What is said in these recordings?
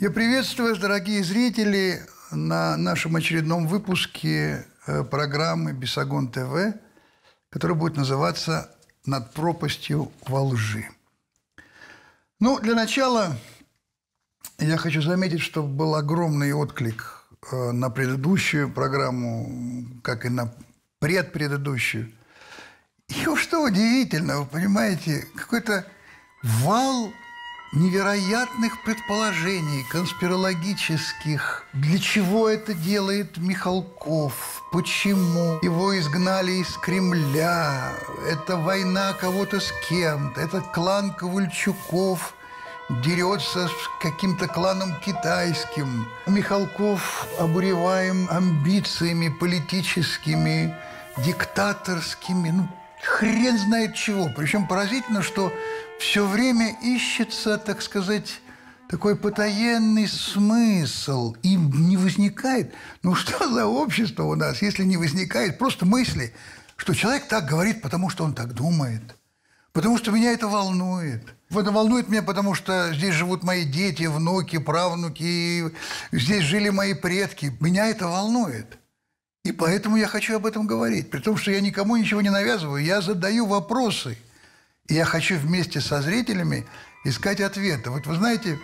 Я приветствую вас, дорогие зрители, на нашем очередном выпуске э, программы «Бесогон ТВ», которая будет называться «Над пропастью во лжи». Ну, для начала я хочу заметить, что был огромный отклик э, на предыдущую программу, как и на предпредыдущую. И что удивительно, вы понимаете, какой-то вал невероятных предположений, конспирологических. Для чего это делает Михалков? Почему его изгнали из Кремля? Это война кого-то с кем-то. Этот клан Ковальчуков дерется с каким-то кланом китайским. Михалков обуреваем амбициями политическими, диктаторскими. Ну, хрен знает чего. Причем поразительно, что все время ищется, так сказать, такой потаенный смысл, и не возникает. Ну что за общество у нас, если не возникает просто мысли, что человек так говорит, потому что он так думает, потому что меня это волнует. Это волнует меня, потому что здесь живут мои дети, внуки, правнуки, здесь жили мои предки. Меня это волнует. И поэтому я хочу об этом говорить. При том, что я никому ничего не навязываю, я задаю вопросы – и я хочу вместе со зрителями искать ответы. Вот вы знаете,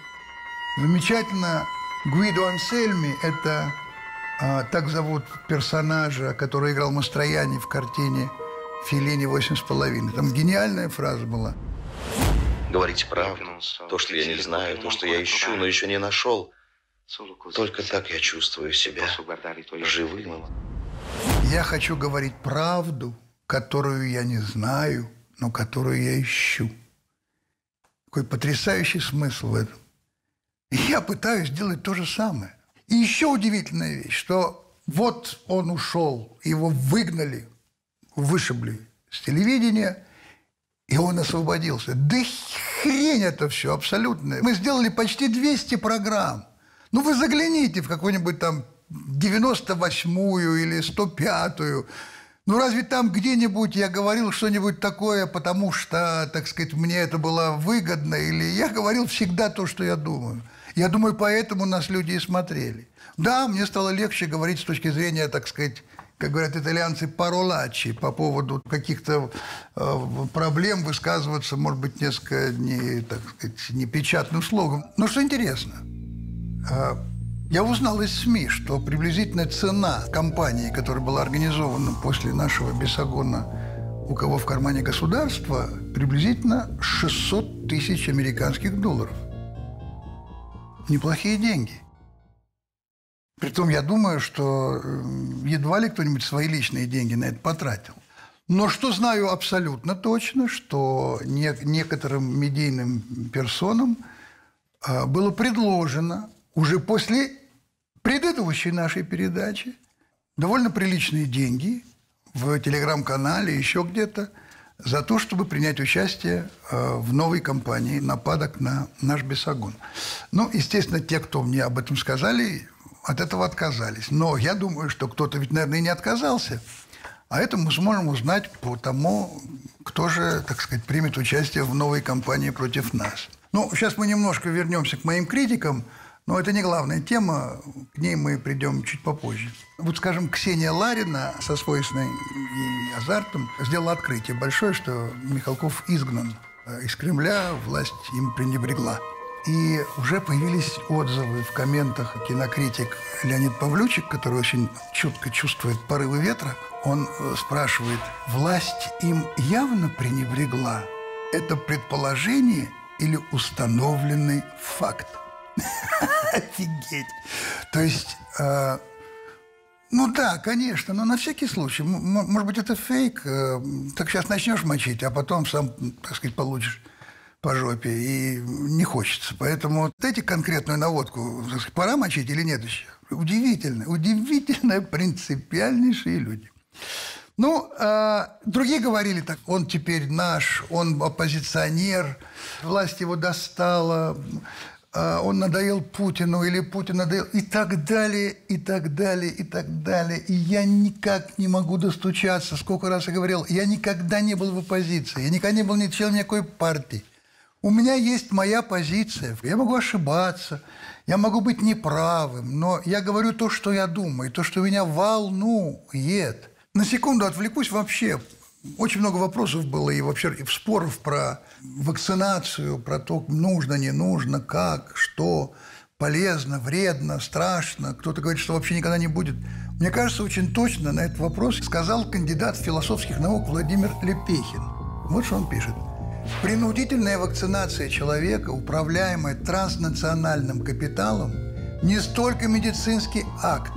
замечательно Гуидо Ансельми – это а, так зовут персонажа, который играл Мастрояни в картине «Филини восемь с половиной». Там гениальная фраза была. Говорить правду, то, что я не знаю, то, что я ищу, но еще не нашел. Только так я чувствую себя живым. Я хочу говорить правду, которую я не знаю – но которую я ищу. Какой потрясающий смысл в этом. Я пытаюсь сделать то же самое. И еще удивительная вещь, что вот он ушел, его выгнали, вышибли с телевидения, и он освободился. Да хрень это все абсолютно. Мы сделали почти 200 программ. Ну, вы загляните в какую-нибудь там 98-ю или 105-ю, ну, разве там где-нибудь я говорил что-нибудь такое, потому что, так сказать, мне это было выгодно, или я говорил всегда то, что я думаю. Я думаю, поэтому нас люди и смотрели. Да, мне стало легче говорить с точки зрения, так сказать, как говорят итальянцы, паролачи по поводу каких-то э, проблем высказываться, может быть, несколько не, так сказать, непечатным слогом. Но что интересно, э, я узнал из СМИ, что приблизительная цена компании, которая была организована после нашего Бесогона «У кого в кармане государства», приблизительно 600 тысяч американских долларов. Неплохие деньги. Притом я думаю, что э, едва ли кто-нибудь свои личные деньги на это потратил. Но что знаю абсолютно точно, что некоторым медийным персонам э, было предложено уже после предыдущей нашей передачи довольно приличные деньги в телеграм-канале, еще где-то, за то, чтобы принять участие э, в новой кампании «Нападок на наш Бесогон». Ну, естественно, те, кто мне об этом сказали, от этого отказались. Но я думаю, что кто-то ведь, наверное, и не отказался. А это мы сможем узнать по тому, кто же, так сказать, примет участие в новой кампании против нас. Ну, сейчас мы немножко вернемся к моим критикам – но это не главная тема, к ней мы придем чуть попозже. Вот, скажем, Ксения Ларина со свойственной ей азартом сделала открытие большое, что Михалков изгнан э, из Кремля, власть им пренебрегла. И уже появились отзывы в комментах. Кинокритик Леонид Павлючик, который очень чутко чувствует порывы ветра, он э, спрашивает, власть им явно пренебрегла? Это предположение или установленный факт? Офигеть. То есть, э, ну да, конечно, но на всякий случай. Может быть, это фейк. Э, так сейчас начнешь мочить, а потом сам, так сказать, получишь по жопе, и не хочется. Поэтому вот эти конкретную наводку, сказать, пора мочить или нет еще? Удивительно, удивительно принципиальнейшие люди. Ну, э, другие говорили так, он теперь наш, он оппозиционер, власть его достала, он надоел Путину или Путин надоел, и так далее, и так далее, и так далее. И я никак не могу достучаться, сколько раз я говорил, я никогда не был в оппозиции, я никогда не был ни членом никакой партии. У меня есть моя позиция, я могу ошибаться, Я могу быть неправым, но я говорю то, что я думаю, то, что меня волнует. На секунду отвлекусь вообще. Очень много вопросов было и вообще и споров про вакцинацию, про то, нужно, не нужно, как, что, полезно, вредно, страшно. Кто-то говорит, что вообще никогда не будет. Мне кажется, очень точно на этот вопрос сказал кандидат философских наук Владимир Лепехин. Вот что он пишет. Принудительная вакцинация человека, управляемая транснациональным капиталом, не столько медицинский акт,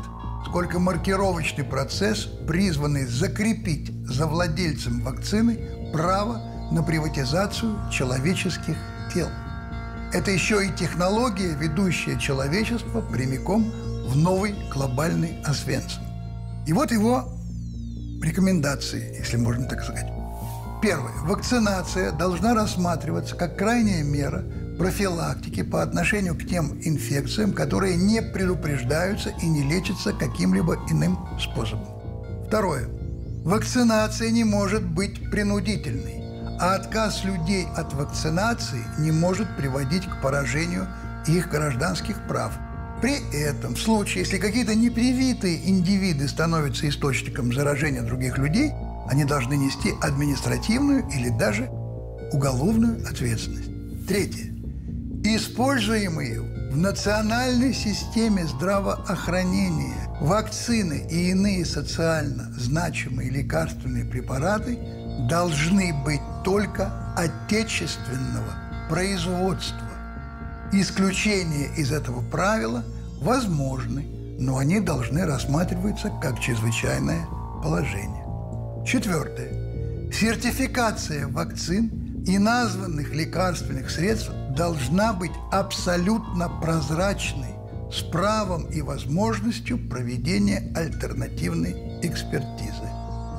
сколько маркировочный процесс, призванный закрепить за владельцем вакцины право на приватизацию человеческих тел. Это еще и технология, ведущая человечество прямиком в новый глобальный Освенцим. И вот его рекомендации, если можно так сказать. Первое. Вакцинация должна рассматриваться как крайняя мера профилактики по отношению к тем инфекциям, которые не предупреждаются и не лечатся каким-либо иным способом. Второе. Вакцинация не может быть принудительной, а отказ людей от вакцинации не может приводить к поражению их гражданских прав. При этом, в случае, если какие-то непривитые индивиды становятся источником заражения других людей – они должны нести административную или даже уголовную ответственность. Третье. Используемые в национальной системе здравоохранения вакцины и иные социально значимые лекарственные препараты должны быть только отечественного производства. Исключения из этого правила возможны, но они должны рассматриваться как чрезвычайное положение. Четвертое. Сертификация вакцин и названных лекарственных средств должна быть абсолютно прозрачной, с правом и возможностью проведения альтернативной экспертизы.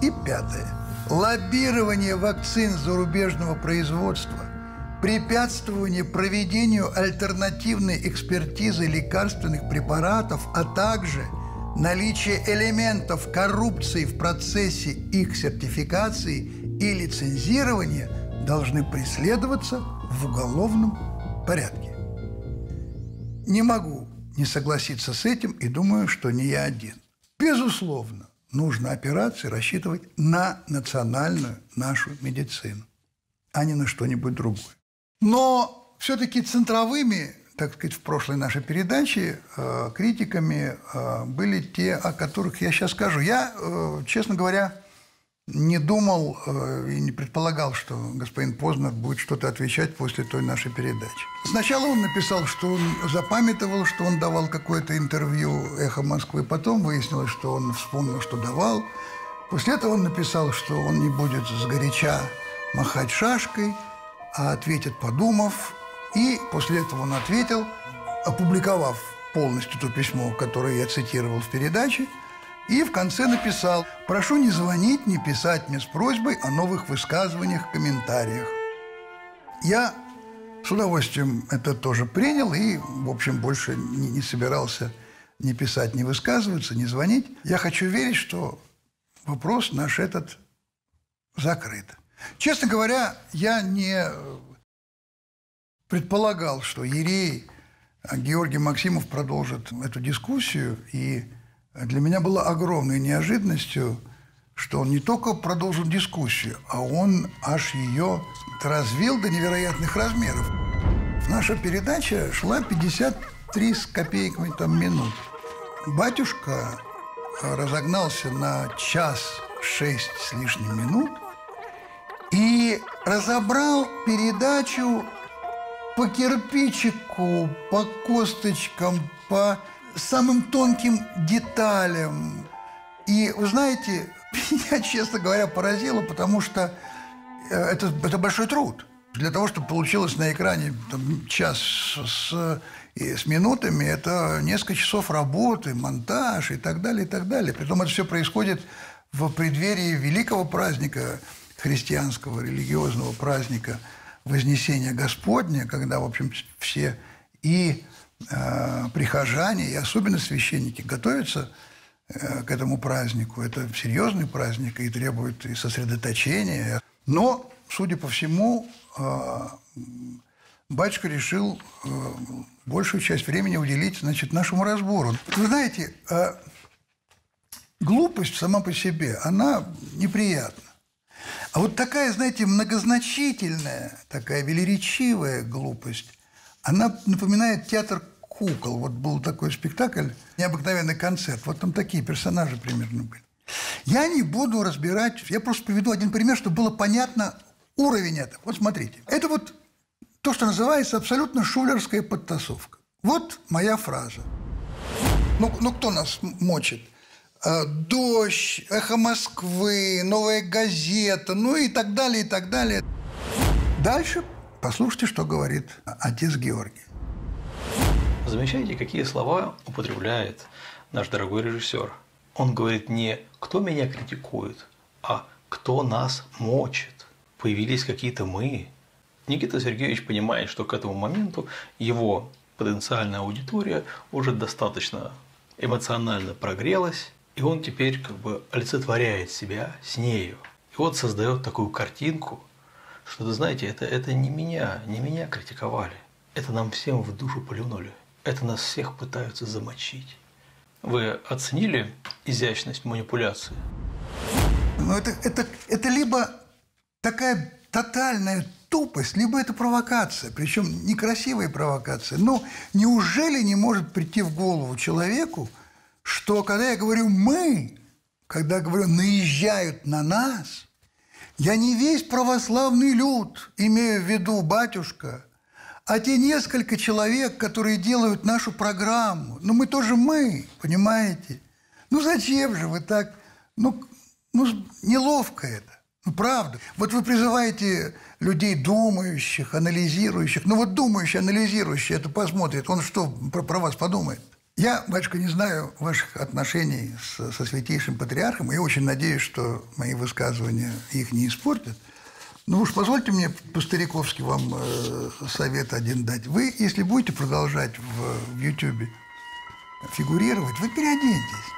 И пятое. Лоббирование вакцин зарубежного производства, препятствование проведению альтернативной экспертизы лекарственных препаратов, а также – наличие элементов коррупции в процессе их сертификации и лицензирования должны преследоваться в уголовном порядке. Не могу не согласиться с этим и думаю, что не я один. Безусловно, нужно операции рассчитывать на национальную нашу медицину, а не на что-нибудь другое. Но все-таки центровыми так сказать, в прошлой нашей передаче э, критиками э, были те, о которых я сейчас скажу. Я, э, честно говоря, не думал э, и не предполагал, что господин Познер будет что-то отвечать после той нашей передачи. Сначала он написал, что он запамятовал, что он давал какое-то интервью «Эхо Москвы», потом выяснилось, что он вспомнил, что давал. После этого он написал, что он не будет сгоряча махать шашкой, а ответит, подумав, и после этого он ответил, опубликовав полностью то письмо, которое я цитировал в передаче, и в конце написал «Прошу не звонить, не писать мне с просьбой о новых высказываниях, комментариях». Я с удовольствием это тоже принял и, в общем, больше не, не собирался ни писать, ни высказываться, ни звонить. Я хочу верить, что вопрос наш этот закрыт. Честно говоря, я не предполагал, что Ерей Георгий Максимов продолжит эту дискуссию, и для меня было огромной неожиданностью, что он не только продолжил дискуссию, а он аж ее развил до невероятных размеров. Наша передача шла 53 с копейками там минут. Батюшка разогнался на час шесть с лишним минут и разобрал передачу по кирпичику, по косточкам, по самым тонким деталям. И, вы знаете, меня, честно говоря, поразило, потому что э, это, это большой труд. Для того, чтобы получилось на экране там, час с, и с минутами, это несколько часов работы, монтаж и так далее, и так далее. Притом это все происходит в преддверии великого праздника христианского, религиозного праздника – Вознесения Господня, когда, в общем, все и э, прихожане, и особенно священники готовятся э, к этому празднику. Это серьезный праздник и требует и сосредоточения. Но, судя по всему, э, батюшка решил э, большую часть времени уделить значит, нашему разбору. Вы знаете, э, глупость сама по себе, она неприятна. А вот такая, знаете, многозначительная, такая велеречивая глупость, она напоминает театр кукол. Вот был такой спектакль «Необыкновенный концерт». Вот там такие персонажи примерно были. Я не буду разбирать, я просто приведу один пример, чтобы было понятно уровень этого. Вот смотрите. Это вот то, что называется абсолютно шулерская подтасовка. Вот моя фраза. Ну, ну кто нас мочит? Э, «Дождь», «Эхо Москвы», «Новая газета», ну и так далее, и так далее. Дальше послушайте, что говорит отец Георгий. Замечаете, какие слова употребляет наш дорогой режиссер? Он говорит не «кто меня критикует», а «кто нас мочит». Появились какие-то «мы». Никита Сергеевич понимает, что к этому моменту его потенциальная аудитория уже достаточно эмоционально прогрелась, и он теперь как бы олицетворяет себя с нею. И вот создает такую картинку, что, вы знаете, это, это не меня, не меня критиковали. Это нам всем в душу плюнули. Это нас всех пытаются замочить. Вы оценили изящность манипуляции? Ну, это, это, это либо такая тотальная тупость, либо это провокация, причем некрасивая провокация. Но неужели не может прийти в голову человеку, что когда я говорю «мы», когда говорю «наезжают на нас», я не весь православный люд, имею в виду батюшка, а те несколько человек, которые делают нашу программу. Ну, мы тоже мы, понимаете? Ну, зачем же вы так? Ну, ну неловко это. Ну, правда. Вот вы призываете людей думающих, анализирующих. Ну, вот думающий, анализирующий это посмотрит. Он что про, про вас подумает? Я, батюшка, не знаю ваших отношений с, со святейшим патриархом, и очень надеюсь, что мои высказывания их не испортят. Ну уж позвольте мне по-стариковски вам э, совет один дать. Вы, если будете продолжать в, в YouTube фигурировать, вы переоденьтесь.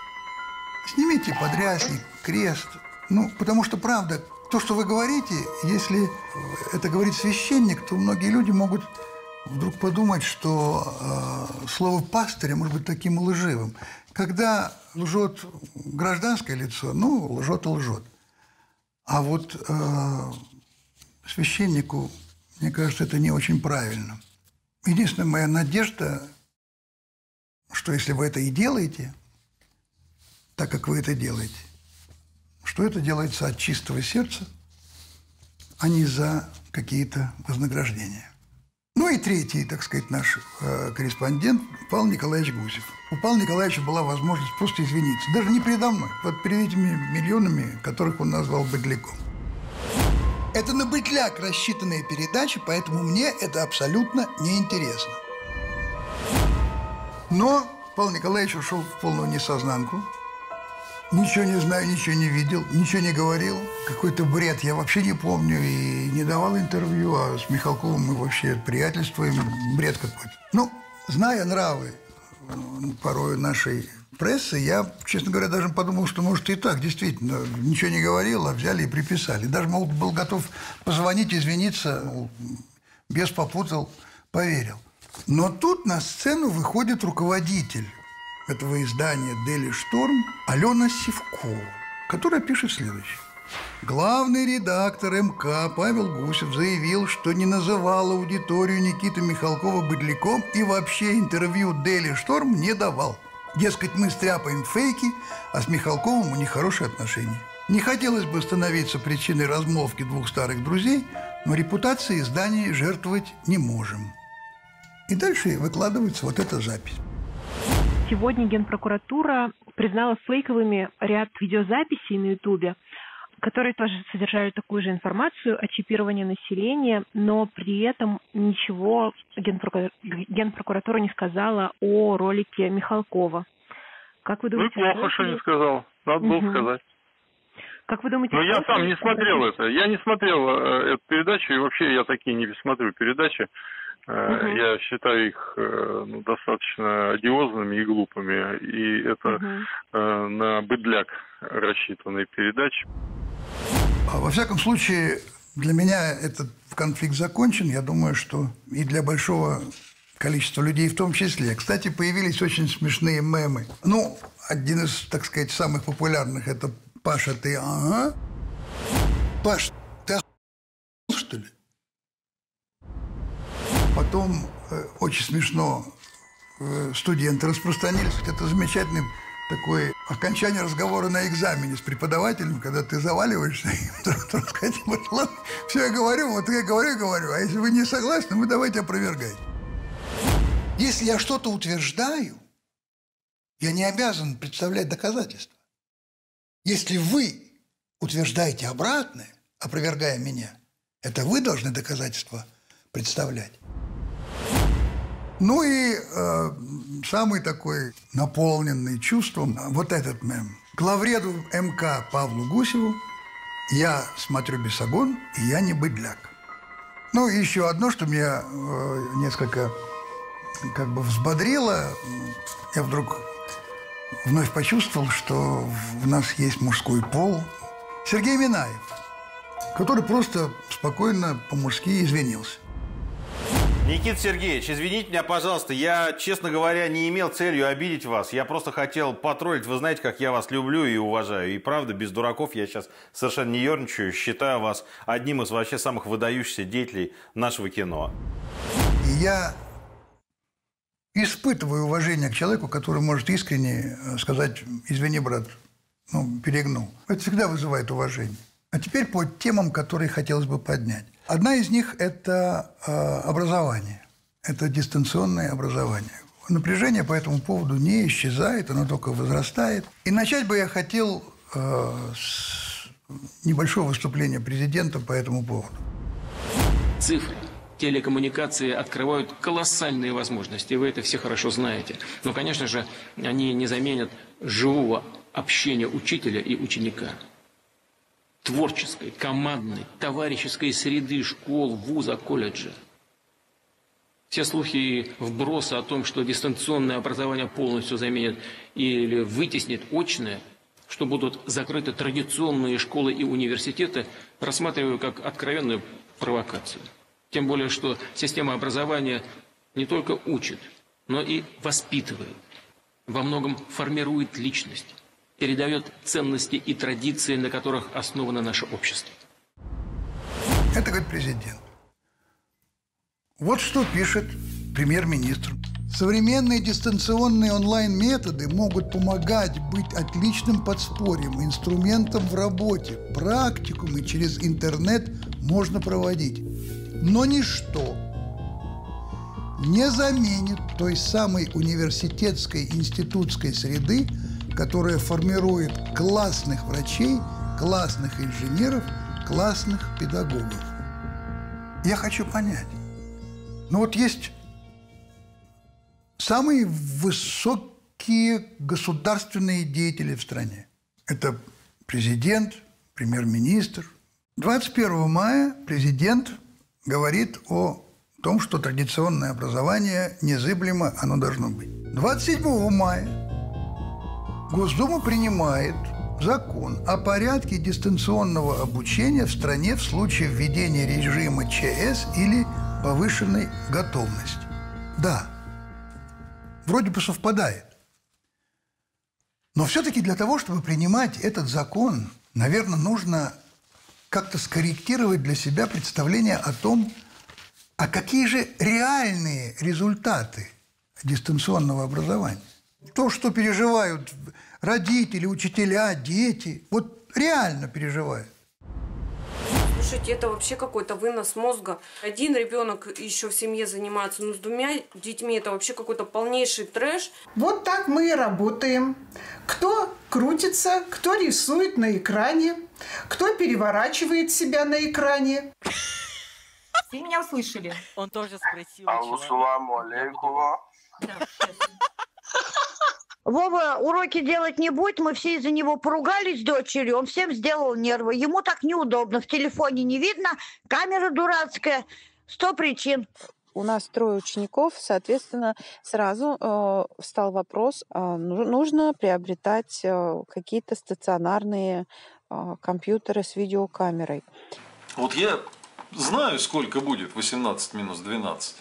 Снимите подрясник, крест. Ну, потому что, правда, то, что вы говорите, если это говорит священник, то многие люди могут вдруг подумать, что э, слово пастыря может быть таким лживым. Когда лжет гражданское лицо, ну, лжет и лжет. А вот э, священнику, мне кажется, это не очень правильно. Единственная моя надежда, что если вы это и делаете, так как вы это делаете, что это делается от чистого сердца, а не за какие-то вознаграждения. Ну и третий, так сказать, наш э, корреспондент Павел Николаевич Гусев. У Павла Николаевича была возможность просто извиниться. Даже не передо мной, вот перед этими миллионами, которых он назвал быдляком. Это на бытляк рассчитанная передача, поэтому мне это абсолютно неинтересно. Но Павел Николаевич ушел в полную несознанку. Ничего не знаю, ничего не видел, ничего не говорил. Какой-то бред я вообще не помню и не давал интервью, а с Михалковым мы вообще приятельствуем. Бред какой-то. Ну, зная нравы э, порой нашей прессы, я, честно говоря, даже подумал, что, может, и так, действительно, ничего не говорил, а взяли и приписали. Даже, мол, был готов позвонить, извиниться, мол, без попутал, поверил. Но тут на сцену выходит руководитель этого издания «Дели Шторм» Алена Сивкова, которая пишет следующее. Главный редактор МК Павел Гусев заявил, что не называл аудиторию Никиты Михалкова быдляком и вообще интервью «Дели Шторм» не давал. Дескать, мы стряпаем фейки, а с Михалковым у них хорошие отношения. Не хотелось бы становиться причиной размолвки двух старых друзей, но репутацией издания жертвовать не можем. И дальше выкладывается вот эта запись. Сегодня Генпрокуратура признала фейковыми ряд видеозаписей на Ютубе, которые тоже содержали такую же информацию о чипировании населения, но при этом ничего Генпрокуратура, Генпрокуратура не сказала о ролике Михалкова. Как вы думаете? Ну, плохо, что не сказал. Надо было сказать. Как вы думаете? Ну, я сам не смотрел это. Я не смотрел э, эту передачу, и вообще я такие не смотрю передачи. Угу. Я считаю их э, ну, достаточно одиозными и глупыми. И это угу. на быдляк рассчитанные передачи. А во всяком случае, Для меня этот конфликт закончен. Я думаю, что и для большого количества людей в том числе. Кстати, появились очень смешные мемы. Ну, один из, так сказать, самых популярных – это «Паша, ты ага». Паш, ты охуел, что ли? Потом э, очень смешно э, студенты распространились. Это замечательный такое окончание разговора на экзамене с преподавателем, когда ты заваливаешься, и сказать, все я говорю, вот я говорю, говорю, а если вы не согласны, вы давайте опровергайте. Если я что-то утверждаю, я не обязан представлять доказательства. Если вы утверждаете обратное, опровергая меня, это вы должны доказательства представлять. Ну и э, самый такой наполненный чувством вот этот мем. Главреду МК Павлу Гусеву я смотрю бесогон, и я не быдляк. Ну и еще одно, что меня э, несколько как бы взбодрило. Я вдруг вновь почувствовал, что в нас есть мужской пол. Сергей Минаев, который просто спокойно по-мужски извинился. Никита Сергеевич, извините меня, пожалуйста, я, честно говоря, не имел целью обидеть вас. Я просто хотел потроллить. Вы знаете, как я вас люблю и уважаю. И правда, без дураков я сейчас совершенно не ерничаю. Считаю вас одним из вообще самых выдающихся деятелей нашего кино. Я испытываю уважение к человеку, который может искренне э, сказать, извини, брат, ну, перегнул. Это всегда вызывает уважение. А теперь по темам, которые хотелось бы поднять. Одна из них – это э, образование. Это дистанционное образование. Напряжение по этому поводу не исчезает, оно только возрастает. И начать бы я хотел э, с небольшого выступления президента по этому поводу. Цифры телекоммуникации открывают колоссальные возможности, вы это все хорошо знаете. Но, конечно же, они не заменят живого общения учителя и ученика творческой, командной, товарищеской среды школ, вуза, колледжа. Все слухи и вбросы о том, что дистанционное образование полностью заменит или вытеснит очное, что будут закрыты традиционные школы и университеты, рассматриваю как откровенную провокацию. Тем более, что система образования не только учит, но и воспитывает, во многом формирует личность передает ценности и традиции, на которых основано наше общество. Это говорит президент. Вот что пишет премьер-министр. Современные дистанционные онлайн-методы могут помогать быть отличным подспорьем, инструментом в работе, практикумы через интернет можно проводить. Но ничто не заменит той самой университетской институтской среды, которая формирует классных врачей, классных инженеров, классных педагогов. Я хочу понять. Ну вот есть самые высокие государственные деятели в стране. Это президент, премьер-министр. 21 мая президент говорит о том, что традиционное образование незыблемо, оно должно быть. 27 мая Госдума принимает закон о порядке дистанционного обучения в стране в случае введения режима ЧС или повышенной готовности. Да, вроде бы совпадает. Но все-таки для того, чтобы принимать этот закон, наверное, нужно как-то скорректировать для себя представление о том, а какие же реальные результаты дистанционного образования то, что переживают родители, учителя, дети, вот реально переживают. Слушайте, это вообще какой-то вынос мозга. Один ребенок еще в семье занимается, но с двумя детьми это вообще какой-то полнейший трэш. Вот так мы и работаем. Кто крутится, кто рисует на экране, кто переворачивает себя на экране. Вы меня услышали? Он тоже спросил. Ассаламу алейкум. Вова уроки делать не будет, мы все из-за него поругались с дочерью, он всем сделал нервы. Ему так неудобно, в телефоне не видно, камера дурацкая, сто причин. У нас трое учеников, соответственно, сразу э, встал вопрос, э, нужно приобретать э, какие-то стационарные э, компьютеры с видеокамерой. Вот я знаю, сколько будет 18 минус 12.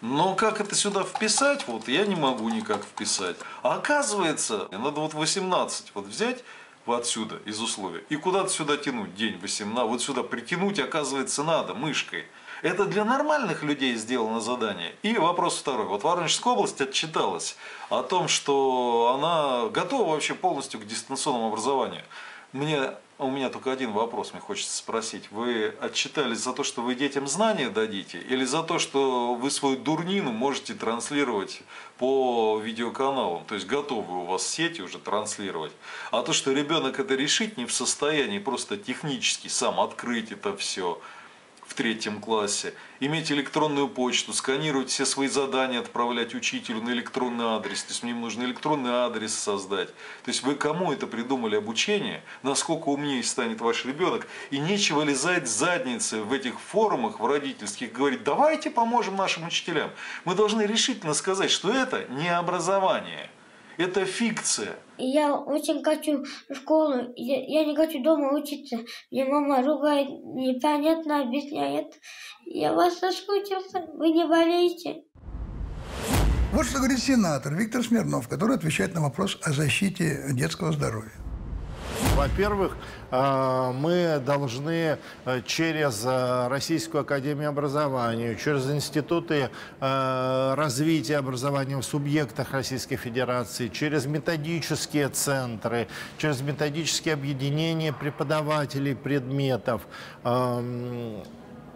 Но как это сюда вписать, вот я не могу никак вписать. А оказывается, надо вот 18 вот взять вот отсюда, из условия, и куда-то сюда тянуть день 18, вот сюда притянуть, оказывается, надо мышкой. Это для нормальных людей сделано задание. И вопрос второй. Вот Воронежская область отчиталась о том, что она готова вообще полностью к дистанционному образованию. Мне а у меня только один вопрос, мне хочется спросить. Вы отчитались за то, что вы детям знания дадите, или за то, что вы свою дурнину можете транслировать по видеоканалам? То есть готовы у вас сети уже транслировать. А то, что ребенок это решить не в состоянии просто технически сам открыть это все, в третьем классе, иметь электронную почту, сканировать все свои задания, отправлять учителю на электронный адрес. То есть мне нужно электронный адрес создать. То есть вы кому это придумали обучение, насколько умнее станет ваш ребенок, и нечего лизать задницы в этих форумах, в родительских, говорить, давайте поможем нашим учителям. Мы должны решительно сказать, что это не образование, это фикция – я очень хочу в школу, я, я не хочу дома учиться. Мне мама ругает, непонятно объясняет. Я вас соскучился, вы не болеете. Вот что говорит сенатор Виктор Смирнов, который отвечает на вопрос о защите детского здоровья. Во-первых, э, мы должны э, через э, Российскую Академию Образования, через институты развития образования в субъектах Российской Федерации, через методические центры, через методические объединения преподавателей предметов эм,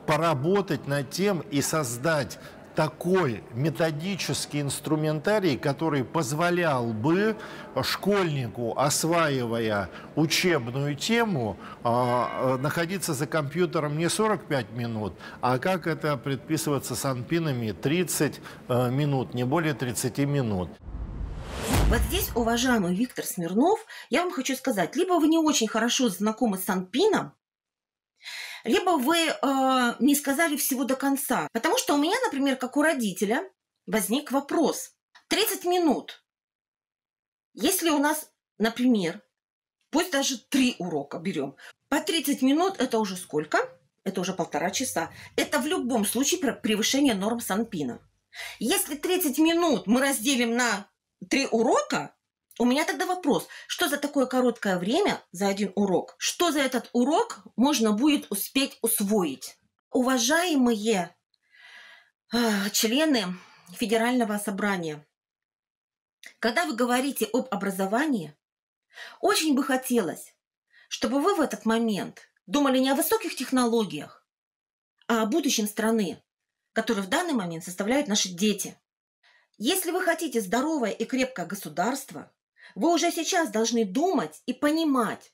поработать над тем и создать такой методический инструментарий, который позволял бы школьнику, осваивая учебную тему, а, находиться за компьютером не 45 минут, а как это предписывается санпинами 30 э, минут, не более 30 минут. Вот здесь, уважаемый Виктор Смирнов, я вам хочу сказать, либо вы не очень хорошо знакомы с Санпином, либо вы э, не сказали всего до конца. Потому что у меня, например, как у родителя, возник вопрос. 30 минут. Если у нас, например, пусть даже три урока берем, по 30 минут это уже сколько? Это уже полтора часа. Это в любом случае превышение норм Санпина. Если 30 минут мы разделим на три урока, у меня тогда вопрос, что за такое короткое время за один урок? Что за этот урок можно будет успеть усвоить? Уважаемые э, члены Федерального собрания, когда вы говорите об образовании, очень бы хотелось, чтобы вы в этот момент думали не о высоких технологиях, а о будущем страны, которую в данный момент составляют наши дети. Если вы хотите здоровое и крепкое государство, вы уже сейчас должны думать и понимать,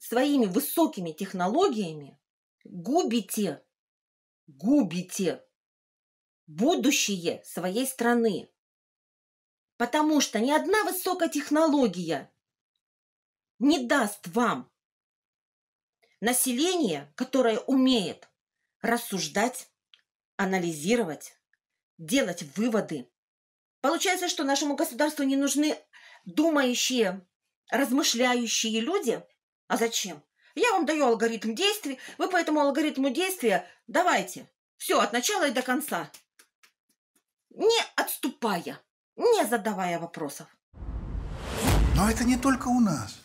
своими высокими технологиями губите, губите будущее своей страны. Потому что ни одна высокая технология не даст вам население, которое умеет рассуждать, анализировать, делать выводы. Получается, что нашему государству не нужны думающие, размышляющие люди. А зачем? Я вам даю алгоритм действий, вы по этому алгоритму действия давайте. Все, от начала и до конца. Не отступая, не задавая вопросов. Но это не только у нас.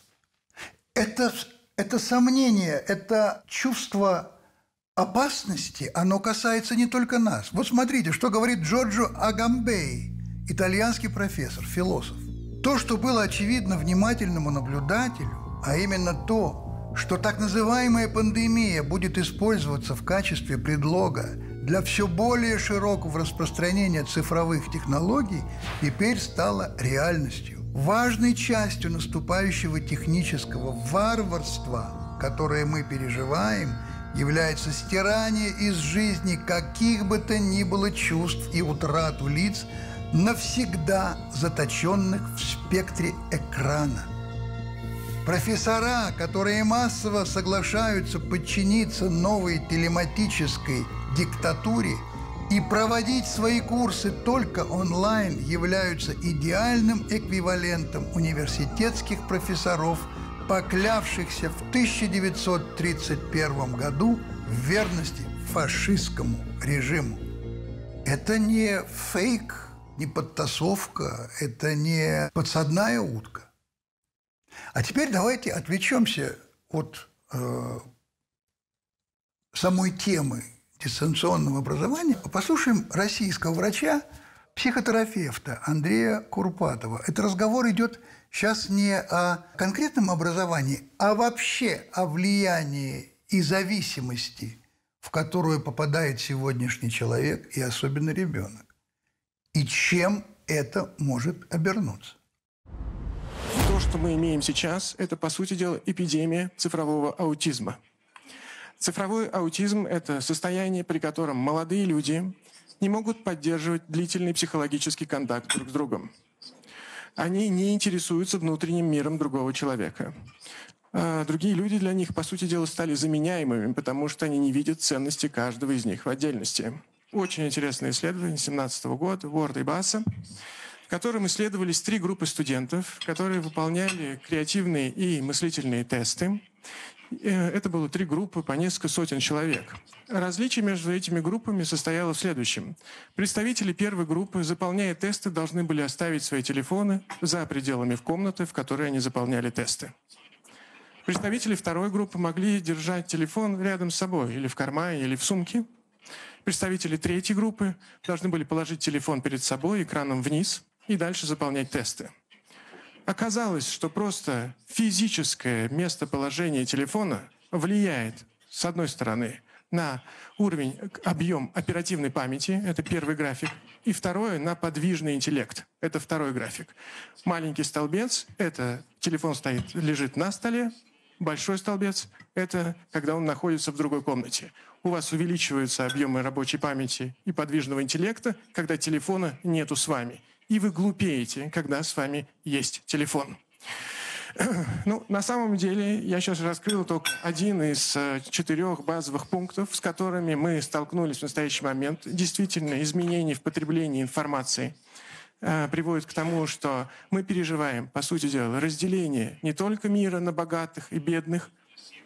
Это, это сомнение, это чувство опасности, оно касается не только нас. Вот смотрите, что говорит Джорджо Агамбей, итальянский профессор, философ. То, что было очевидно внимательному наблюдателю, а именно то, что так называемая пандемия будет использоваться в качестве предлога для все более широкого распространения цифровых технологий, теперь стало реальностью. Важной частью наступающего технического варварства, которое мы переживаем, является стирание из жизни каких бы то ни было чувств и утрату лиц – навсегда заточенных в спектре экрана. Профессора, которые массово соглашаются подчиниться новой телематической диктатуре и проводить свои курсы только онлайн, являются идеальным эквивалентом университетских профессоров поклявшихся в 1931 году в верности фашистскому режиму. Это не фейк, не подтасовка, это не подсадная утка. А теперь давайте отвлечемся от э, самой темы дистанционного образования. Послушаем российского врача, психотерапевта Андрея Курпатова. Этот разговор идет сейчас не о конкретном образовании, а вообще о влиянии и зависимости, в которую попадает сегодняшний человек и особенно ребенок. И чем это может обернуться. То, что мы имеем сейчас, это, по сути дела, эпидемия цифрового аутизма. Цифровой аутизм – это состояние, при котором молодые люди не могут поддерживать длительный психологический контакт друг с другом. Они не интересуются внутренним миром другого человека. А другие люди для них, по сути дела, стали заменяемыми, потому что они не видят ценности каждого из них в отдельности. Очень интересное исследование 2017 года Уорда и Басса, в котором исследовались три группы студентов, которые выполняли креативные и мыслительные тесты Э, это было три группы по несколько сотен человек. Различие между этими группами состояло в следующем. Представители первой группы, заполняя тесты, должны были оставить свои телефоны за пределами в комнаты, в которые они заполняли тесты. Представители второй группы могли держать телефон рядом с собой, или в кармане, или в сумке. Представители третьей группы должны были положить телефон перед собой экраном вниз и дальше заполнять тесты. Оказалось, что просто физическое местоположение телефона влияет, с одной стороны, на уровень, объем оперативной памяти, это первый график, и второе, на подвижный интеллект, это второй график. Маленький столбец, это телефон стоит, лежит на столе, большой столбец, это когда он находится в другой комнате. У вас увеличиваются объемы рабочей памяти и подвижного интеллекта, когда телефона нету с вами и вы глупеете, когда с вами есть телефон. Ну, на самом деле, я сейчас раскрыл только один из э, четырех базовых пунктов, с которыми мы столкнулись в настоящий момент. Действительно, изменения в потреблении информации э, приводят к тому, что мы переживаем, по сути дела, разделение не только мира на богатых и бедных,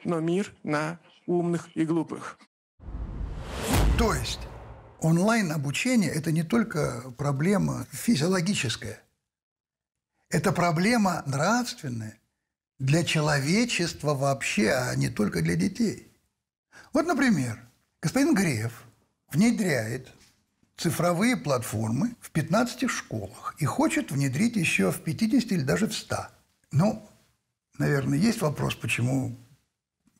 но мир на умных и глупых. То есть онлайн-обучение – это не только проблема физиологическая, это проблема нравственная для человечества вообще, а не только для детей. Вот, например, господин Греф внедряет цифровые платформы в 15 школах и хочет внедрить еще в 50 или даже в 100. Ну, наверное, есть вопрос, почему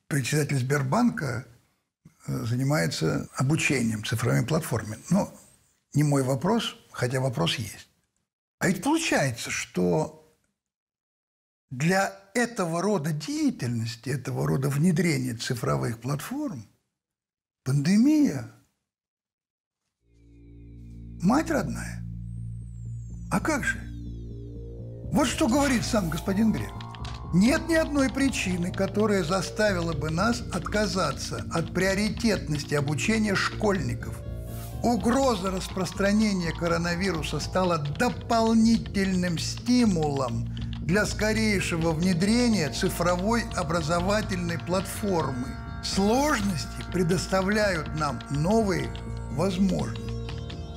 председатель Сбербанка занимается обучением цифровыми платформами. Но не мой вопрос, хотя вопрос есть. А ведь получается, что для этого рода деятельности, этого рода внедрения цифровых платформ пандемия – мать родная. А как же? Вот что говорит сам господин Грек. Нет ни одной причины, которая заставила бы нас отказаться от приоритетности обучения школьников. Угроза распространения коронавируса стала дополнительным стимулом для скорейшего внедрения цифровой образовательной платформы. Сложности предоставляют нам новые возможности.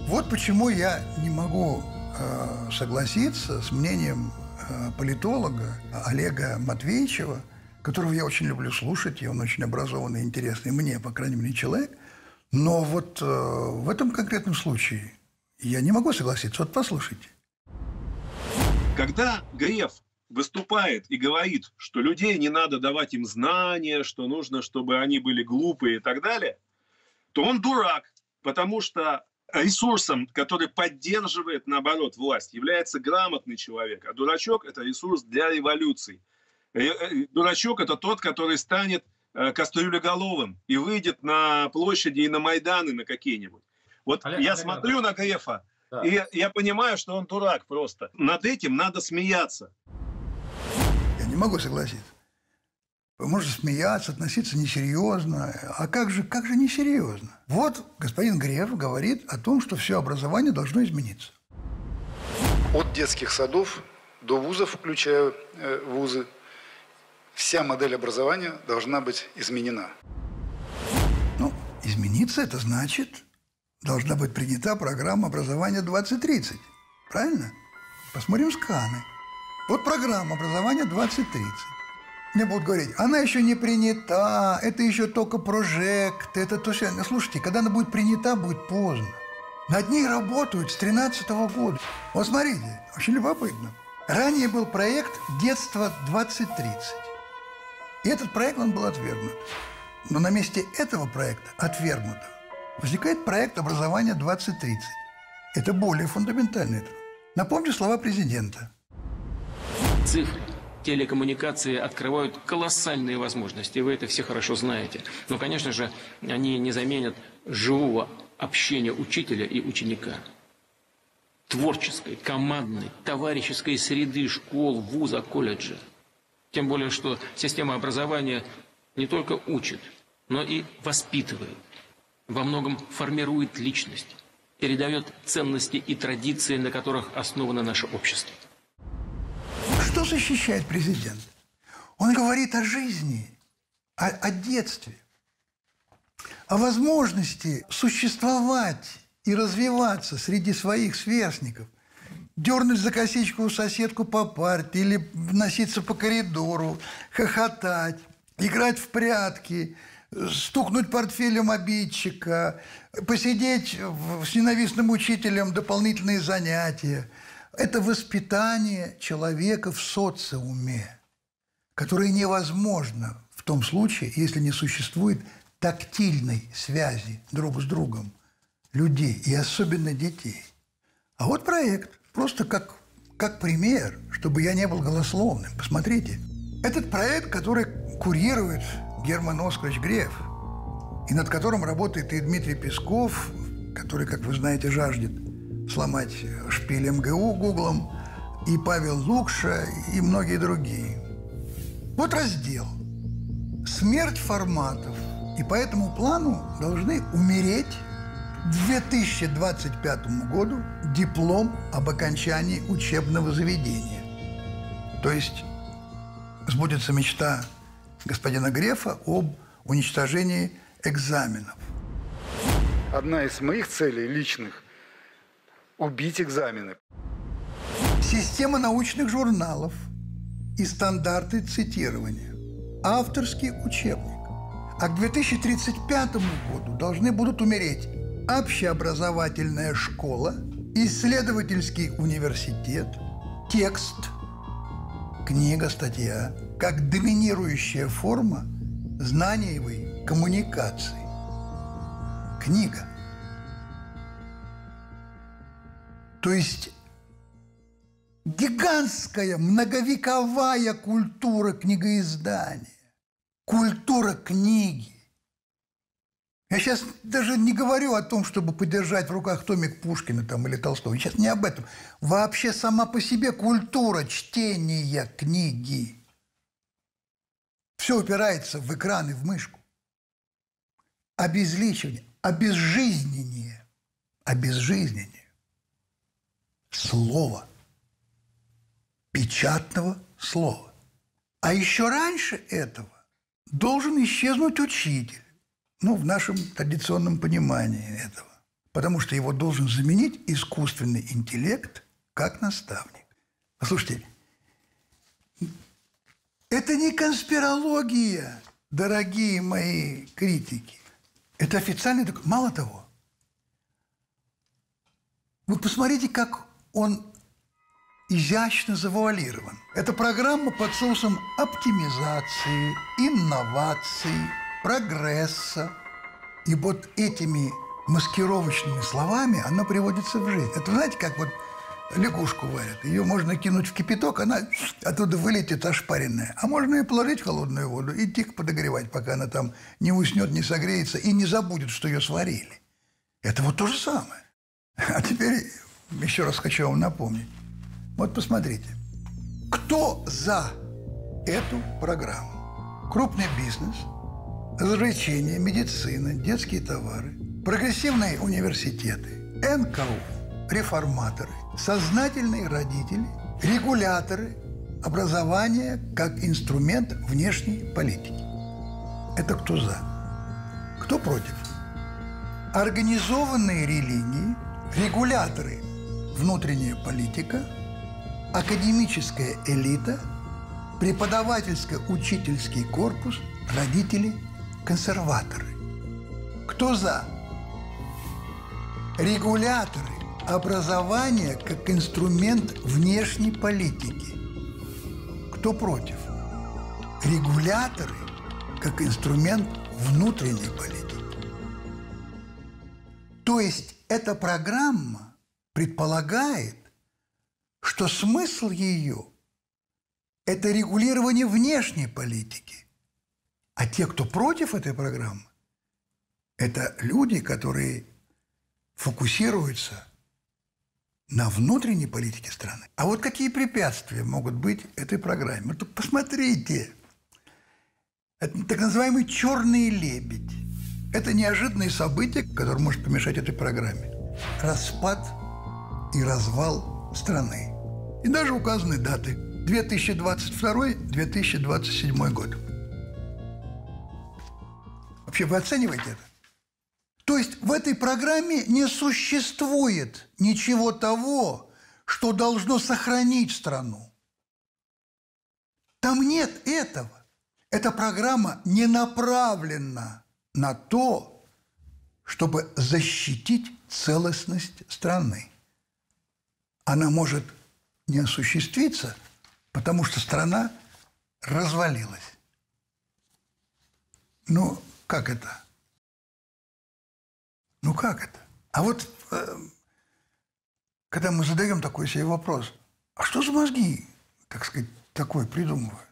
Вот почему я не могу э, согласиться с мнением политолога Олега Матвеевичева, которого я очень люблю слушать, и он очень образованный, интересный мне, по крайней мере, человек. Но вот э, в этом конкретном случае я не могу согласиться. Вот послушайте. Когда Греф выступает и говорит, что людей не надо давать им знания, что нужно, чтобы они были глупые и так далее, то он дурак, потому что ресурсом, который поддерживает, наоборот, власть, является грамотный человек. А дурачок – это ресурс для революций. Э, дурачок – это тот, который станет э, кастрюлеголовым и выйдет на площади и на Майданы на какие-нибудь. Вот Олег, я Олег, смотрю Олег. на Грефа, да. и я понимаю, что он дурак просто. Над этим надо смеяться. Я не могу согласиться. Можно смеяться, относиться несерьезно. А как же, как же несерьезно? Вот господин Греф говорит о том, что все образование должно измениться. От детских садов до вузов, включая э, вузы, вся модель образования должна быть изменена. Ну, измениться это значит, должна быть принята программа образования 2030. Правильно? Посмотрим сканы. Вот программа образования 2030. Мне будут говорить, она еще не принята, это еще только прожект, это то все. Слушайте, когда она будет принята, будет поздно. Над ней работают с 13 года. Вот смотрите, очень любопытно. Ранее был проект «Детство 2030». И этот проект, он был отвергнут. Но на месте этого проекта, отвергнутого, возникает проект образования 2030. Это более фундаментальный. Напомню слова президента. Цифры. Телекоммуникации открывают колоссальные возможности, вы это все хорошо знаете. Но, конечно же, они не заменят живого общения учителя и ученика. Творческой, командной, товарищеской среды школ, вуза, колледжа. Тем более, что система образования не только учит, но и воспитывает. Во многом формирует личность, передает ценности и традиции, на которых основано наше общество. Что защищает президент? Он говорит о жизни, о, о детстве, о возможности существовать и развиваться среди своих сверстников, дернуть за косичку соседку по парте или носиться по коридору, хохотать, играть в прятки, стукнуть портфелем обидчика, посидеть с ненавистным учителем дополнительные занятия. Это воспитание человека в социуме, которое невозможно в том случае, если не существует тактильной связи друг с другом людей, и особенно детей. А вот проект, просто как, как пример, чтобы я не был голословным. Посмотрите. Этот проект, который курирует Герман Оскарович Греф, и над которым работает и Дмитрий Песков, который, как вы знаете, жаждет сломать шпиль МГУ Гуглом, и Павел Лукша, и многие другие. Вот раздел «Смерть форматов», и по этому плану должны умереть к 2025 году диплом об окончании учебного заведения. То есть сбудется мечта господина Грефа об уничтожении экзаменов. Одна из моих целей личных – убить экзамены. Система научных журналов и стандарты цитирования. Авторский учебник. А к 2035 году должны будут умереть общеобразовательная школа, исследовательский университет, текст, книга, статья, как доминирующая форма знаниевой коммуникации. Книга. То есть гигантская многовековая культура книгоиздания, культура книги. Я сейчас даже не говорю о том, чтобы подержать в руках томик Пушкина там, или Толстого. Сейчас не об этом. Вообще сама по себе культура чтения книги. Все упирается в экран и в мышку. Обезличивание, обезжизнение, обезжизнение слова, печатного слова. А еще раньше этого должен исчезнуть учитель ну, в нашем традиционном понимании этого. Потому что его должен заменить искусственный интеллект как наставник. Послушайте, это не конспирология, дорогие мои критики. Это официальный документ. Мало того, вы посмотрите, как он изящно завуалирован. Это программа под соусом оптимизации, инноваций, прогресса. И вот этими маскировочными словами она приводится в жизнь. Это знаете, как вот лягушку варят. Ее можно кинуть в кипяток, она оттуда вылетит ошпаренная. А можно ее положить в холодную воду и тихо подогревать, пока она там не уснет, не согреется и не забудет, что ее сварили. Это вот то же самое. А теперь еще раз хочу вам напомнить. Вот посмотрите. Кто за эту программу? Крупный бизнес – развлечения, медицина, детские товары, прогрессивные университеты, НКУ, реформаторы, сознательные родители, регуляторы, образование как инструмент внешней политики. Это кто за? Кто против? Организованные религии, регуляторы, внутренняя политика, академическая элита, преподавательско-учительский корпус, родители, консерваторы. Кто за? Регуляторы, образование как инструмент внешней политики. Кто против? Регуляторы как инструмент внутренней политики. То есть эта программа предполагает, что смысл ее – это регулирование внешней политики. А те, кто против этой программы, это люди, которые фокусируются на внутренней политике страны. А вот какие препятствия могут быть этой программе? Вот посмотрите. Это так называемый черный лебедь. Это неожиданное событие, которое может помешать этой программе. Распад и развал страны. И даже указаны даты. 2022-2027 год. Вообще вы оцениваете это? То есть в этой программе не существует ничего того, что должно сохранить страну. Там нет этого. Эта программа не направлена на то, чтобы защитить целостность страны. Она может не осуществиться, потому что страна развалилась. Ну, как это? Ну как это? А вот э, когда мы задаем такой себе вопрос, а что за мозги, так сказать, такое придумывают?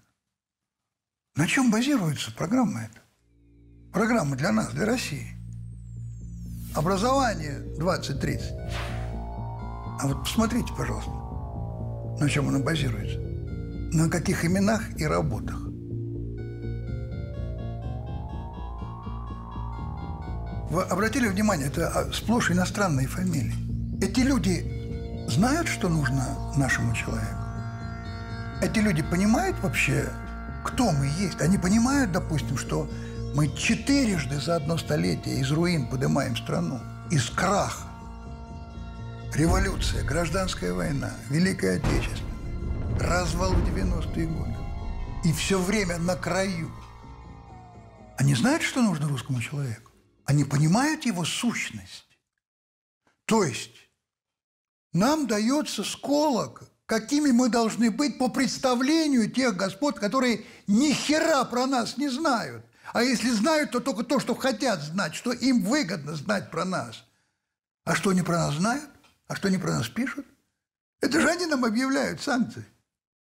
На чем базируется программа эта? Программа для нас, для России. Образование 2030. А вот посмотрите, пожалуйста, на чем оно базируется. На каких именах и работах. Вы обратили внимание, это сплошь иностранные фамилии. Эти люди знают, что нужно нашему человеку? Эти люди понимают вообще, кто мы есть? Они понимают, допустим, что мы четырежды за одно столетие из руин поднимаем страну, из краха. Революция, гражданская война, Великая Отечественная, развал в 90-е годы. И все время на краю. Они знают, что нужно русскому человеку? Они понимают его сущность. То есть нам дается сколок, какими мы должны быть по представлению тех господ, которые ни хера про нас не знают. А если знают, то только то, что хотят знать, что им выгодно знать про нас. А что они про нас знают? А что они про нас пишут? Это же они нам объявляют санкции.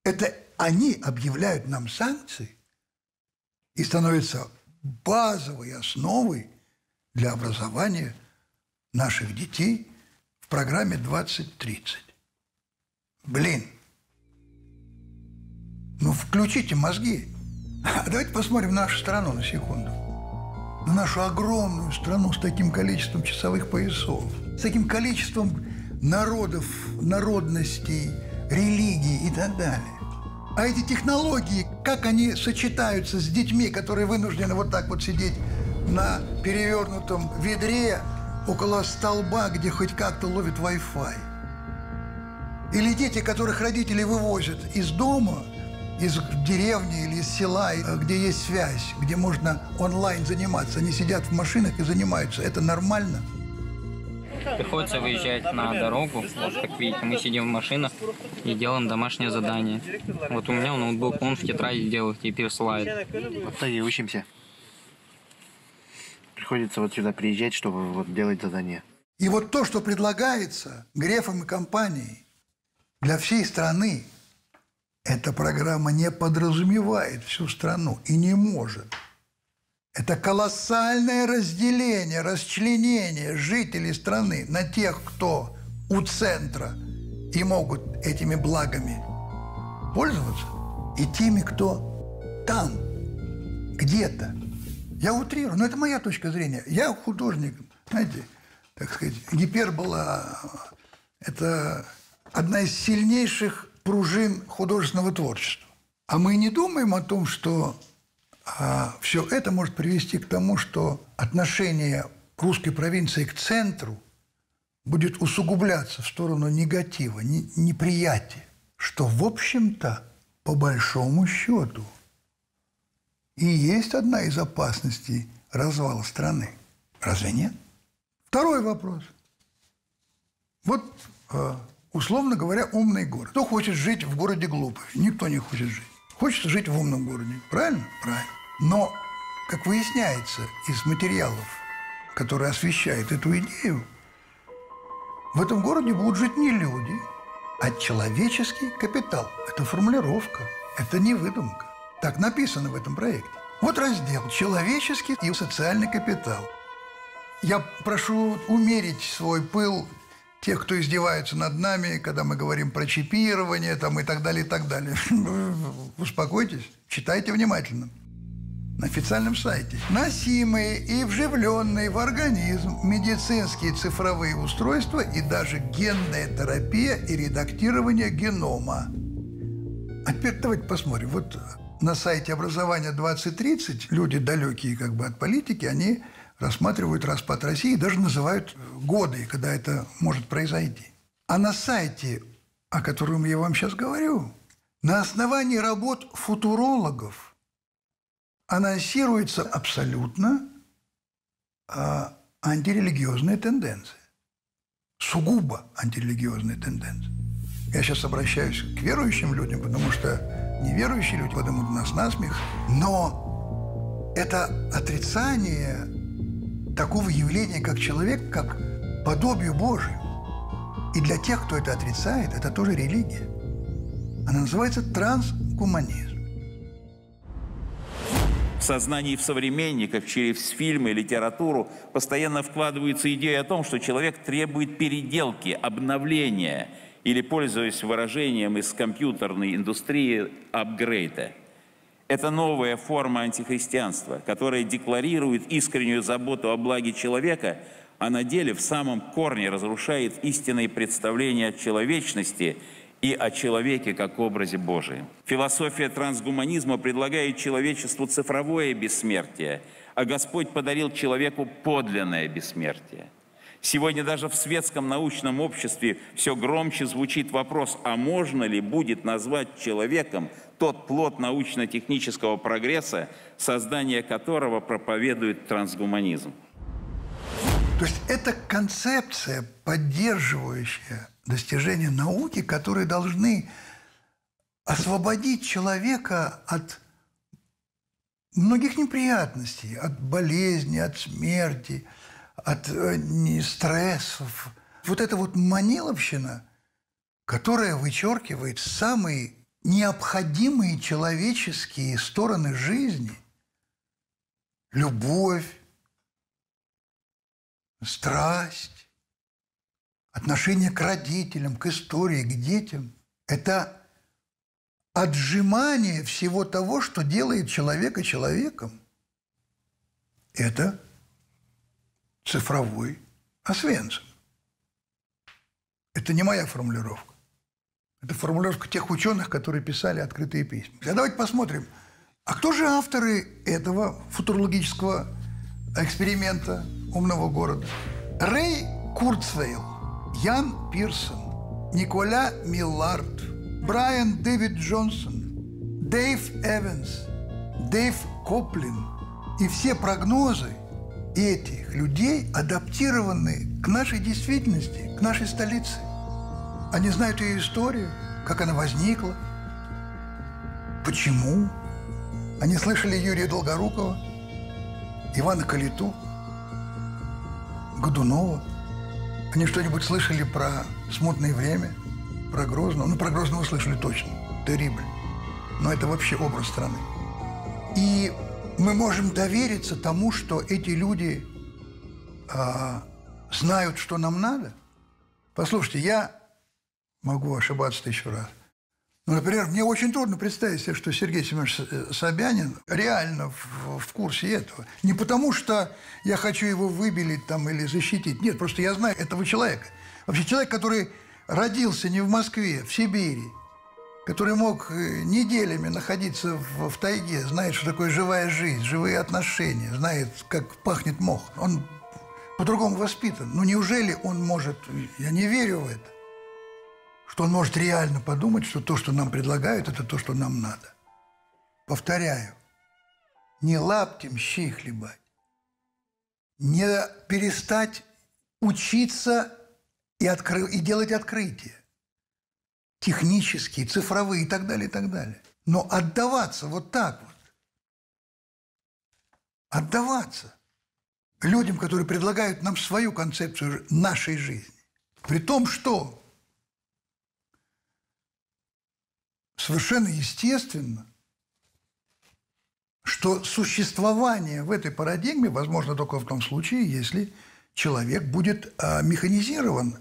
Это они объявляют нам санкции и становятся базовой основой для образования наших детей в программе 2030. Блин, ну включите мозги. А давайте посмотрим нашу страну на секунду. На нашу огромную страну с таким количеством часовых поясов, с таким количеством народов, народностей, религий и так далее. А эти технологии, как они сочетаются с детьми, которые вынуждены вот так вот сидеть на перевернутом ведре около столба, где хоть как-то ловит Wi-Fi. Или дети, которых родители вывозят из дома, из деревни или из села, где есть связь, где можно онлайн заниматься. Они сидят в машинах и занимаются. Это нормально? Приходится выезжать на дорогу. Вот, как видите, мы сидим в машинах и делаем домашнее задание. Вот у меня ноутбук, он в тетради делает и пересылает. Вот так и учимся приходится вот сюда приезжать, чтобы вот делать задания. И вот то, что предлагается Грефом и компанией для всей страны, эта программа не подразумевает всю страну и не может. Это колоссальное разделение, расчленение жителей страны на тех, кто у центра и могут этими благами пользоваться, и теми, кто там, где-то. Я утрирую, но это моя точка зрения. Я художник, знаете, так сказать, гипербола – это одна из сильнейших пружин художественного творчества. А мы не думаем о том, что а, все это может привести к тому, что отношение русской провинции к центру будет усугубляться в сторону негатива, не, неприятия, что, в общем-то, по большому счету, и есть одна из опасностей развала страны. Разве нет? Второй вопрос. Вот, э, условно говоря, умный город. Кто хочет жить в городе глупый? Никто не хочет жить. Хочется жить в умном городе. Правильно? Правильно. Но, как выясняется из материалов, которые освещают эту идею, в этом городе будут жить не люди, а человеческий капитал. Это формулировка, это не выдумка. Так написано в этом проекте. Вот раздел «Человеческий и социальный капитал». Я прошу умерить свой пыл тех, кто издевается над нами, когда мы говорим про чипирование там, и так далее, и так далее. Успокойтесь, читайте внимательно. На официальном сайте. Носимые и вживленные в организм медицинские цифровые устройства и даже генная терапия и редактирование генома. А теперь давайте посмотрим. Вот на сайте образования 2030 люди далекие как бы от политики, они рассматривают распад России даже называют годы, когда это может произойти. А на сайте, о котором я вам сейчас говорю, на основании работ футурологов анонсируется абсолютно а, антирелигиозная тенденция. Сугубо антирелигиозная тенденция. Я сейчас обращаюсь к верующим людям, потому что неверующие люди подумают нас насмех. Но это отрицание такого явления, как человек, как подобию Божию. И для тех, кто это отрицает, это тоже религия. Она называется трансгуманизм. В сознании современников через фильмы и литературу постоянно вкладывается идея о том, что человек требует переделки, обновления или, пользуясь выражением из компьютерной индустрии, апгрейда – это новая форма антихристианства, которая декларирует искреннюю заботу о благе человека, а на деле в самом корне разрушает истинные представления о человечности и о человеке как образе Божием. Философия трансгуманизма предлагает человечеству цифровое бессмертие, а Господь подарил человеку подлинное бессмертие. Сегодня даже в светском научном обществе все громче звучит вопрос, а можно ли будет назвать человеком тот плод научно-технического прогресса, создание которого проповедует трансгуманизм. То есть это концепция, поддерживающая достижения науки, которые должны освободить человека от многих неприятностей, от болезни, от смерти, от э, стрессов. Вот эта вот маниловщина, которая вычеркивает самые необходимые человеческие стороны жизни, любовь, страсть, отношение к родителям, к истории, к детям – это отжимание всего того, что делает человека человеком. Это цифровой освенцим. Это не моя формулировка. Это формулировка тех ученых, которые писали открытые письма. А давайте посмотрим, а кто же авторы этого футурологического эксперимента умного города? Рэй Курцвейл, Ян Пирсон, Николя Миллард, Брайан Дэвид Джонсон, Дэйв Эванс, Дэйв Коплин. И все прогнозы этих людей адаптированы к нашей действительности, к нашей столице. Они знают ее историю, как она возникла, почему. Они слышали Юрия Долгорукова, Ивана Калиту, Годунова. Они что-нибудь слышали про смутное время, про Грозного? Ну, про Грозного слышали точно. Терибль. Но это вообще образ страны. И мы можем довериться тому, что эти люди а, знают, что нам надо. Послушайте, я могу ошибаться тысячу раз. Ну, например, мне очень трудно представить себе, что Сергей Семенович э, Собянин реально в, в курсе этого. Не потому, что я хочу его выбелить там или защитить. Нет, просто я знаю этого человека. Вообще человек, который родился не в Москве, в Сибири, который мог э, неделями находиться в, в тайге, знает, что такое живая жизнь, живые отношения, знает, как пахнет мох. Он по-другому воспитан. Ну неужели он может, я не верю в это, что он может реально подумать, что то, что нам предлагают, это то, что нам надо. Повторяю, не лаптем щи хлебать, не перестать учиться и, откры... и делать открытия. Технические, цифровые и так далее, и так далее. Но отдаваться вот так вот. Отдаваться людям, которые предлагают нам свою концепцию нашей жизни. При том, что совершенно естественно, что существование в этой парадигме возможно только в том случае, если человек будет а, механизирован,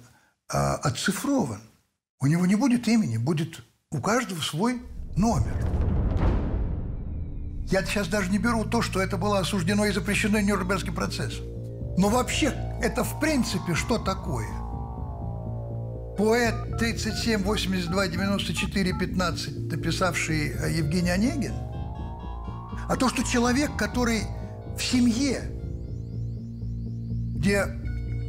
а, оцифрован. У него не будет имени, будет у каждого свой номер. Я сейчас даже не беру то, что это было осуждено и запрещено Нюрнбергским процессом. Но вообще, это в принципе что такое? Поэт 37, 82, 94, 15, написавший э, Евгений Онегин, а то, что человек, который в семье, где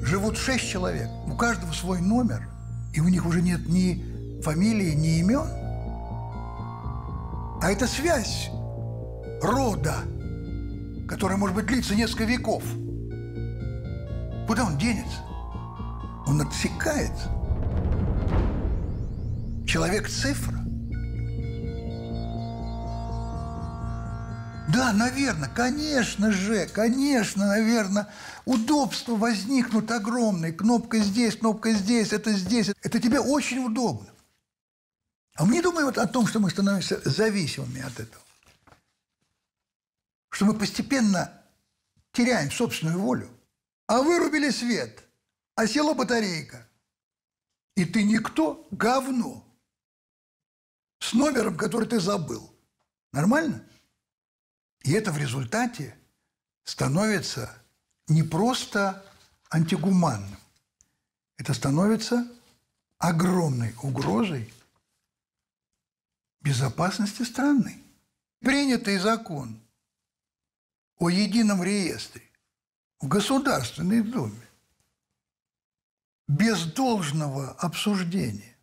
живут шесть человек, у каждого свой номер, и у них уже нет ни фамилии, ни имен, а это связь рода, которая, может быть, длится несколько веков. Куда он денется? Он отсекается. Человек-цифра. Да, наверное, конечно же, конечно, наверное, удобства возникнут огромные. Кнопка здесь, кнопка здесь, это здесь. Это тебе очень удобно. А мы не думаем о том, что мы становимся зависимыми от этого что мы постепенно теряем собственную волю. А вырубили свет, а села батарейка. И ты никто, говно. С номером, который ты забыл. Нормально? И это в результате становится не просто антигуманным. Это становится огромной угрозой безопасности страны. Принятый закон – о едином реестре в Государственной Думе без должного обсуждения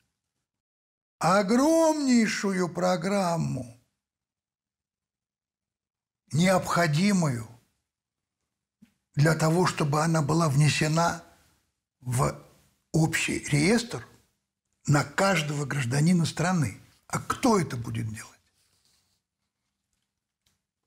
огромнейшую программу, необходимую для того, чтобы она была внесена в общий реестр на каждого гражданина страны. А кто это будет делать?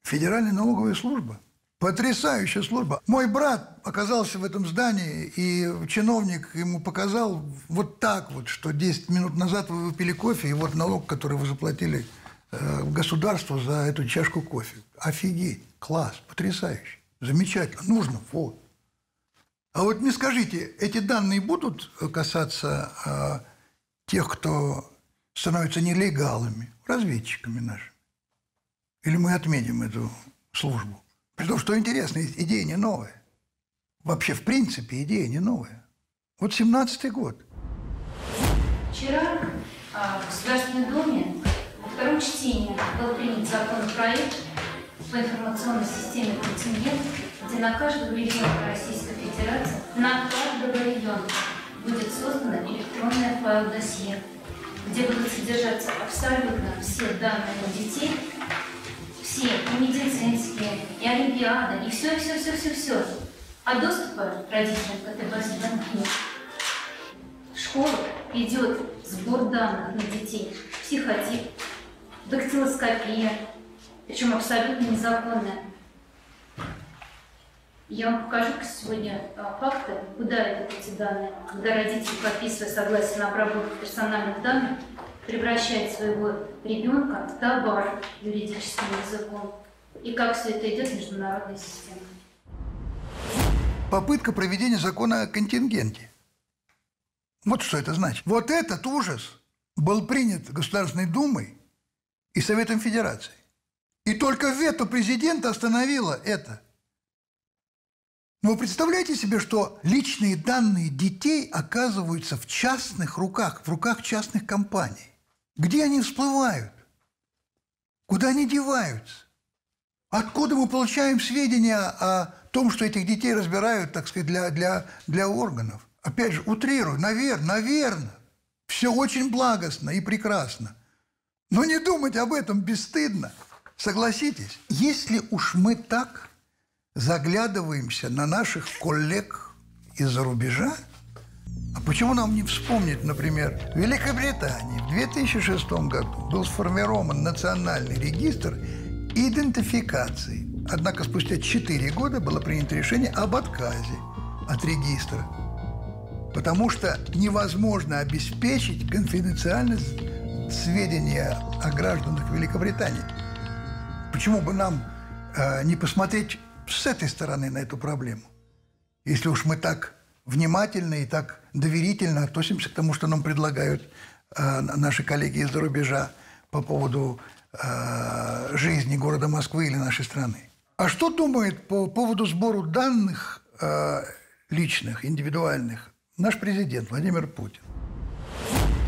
Федеральная налоговая служба. Потрясающая служба. Мой брат оказался в этом здании, и чиновник ему показал вот так вот, что 10 минут назад вы выпили кофе, и вот налог, который вы заплатили э, государству за эту чашку кофе. Офигеть, класс, потрясающе, замечательно, нужно, вот. А вот мне скажите, эти данные будут касаться э, тех, кто становится нелегалами, разведчиками нашими? Или мы отменим эту службу? При том, что интересно, идея не новая. Вообще, в принципе, идея не новая. Вот 17-й год. Вчера а, в Государственной Думе во втором чтении был принят законопроект по информационной системе «Контингент», где на каждого ребенка Российской Федерации, на каждого ребенка будет создано электронное файл-досье, где будут содержаться абсолютно все данные детей, все, и медицинские, и Олимпиада, и все, все, все, все, все. А доступа родителям к этой базе данных нет. В школу идет сбор данных на детей, психотип, дактилоскопия, причем абсолютно незаконная. Я вам покажу сегодня а, факты, куда идут эти данные, когда родители, подписывая согласие на обработку персональных данных, превращает своего ребенка в товар юридическим языком. И как все это идет в международной системе. Попытка проведения закона о контингенте. Вот что это значит. Вот этот ужас был принят Государственной Думой и Советом Федерации. И только вето президента остановило это. Но вы представляете себе, что личные данные детей оказываются в частных руках, в руках частных компаний. Где они всплывают? Куда они деваются? Откуда мы получаем сведения о том, что этих детей разбирают, так сказать, для, для, для органов? Опять же, утрирую, наверное, наверное. Все очень благостно и прекрасно. Но не думать об этом бесстыдно. Согласитесь, если уж мы так заглядываемся на наших коллег из-за рубежа, а почему нам не вспомнить, например, в Великобритании в 2006 году был сформирован национальный регистр идентификации. Однако спустя 4 года было принято решение об отказе от регистра, потому что невозможно обеспечить конфиденциальность сведения о гражданах Великобритании. Почему бы нам э, не посмотреть с этой стороны на эту проблему? Если уж мы так внимательно и так доверительно относимся к тому, что нам предлагают э, наши коллеги из-за рубежа по поводу э, жизни города Москвы или нашей страны. А что думает по поводу сбору данных э, личных, индивидуальных наш президент Владимир Путин?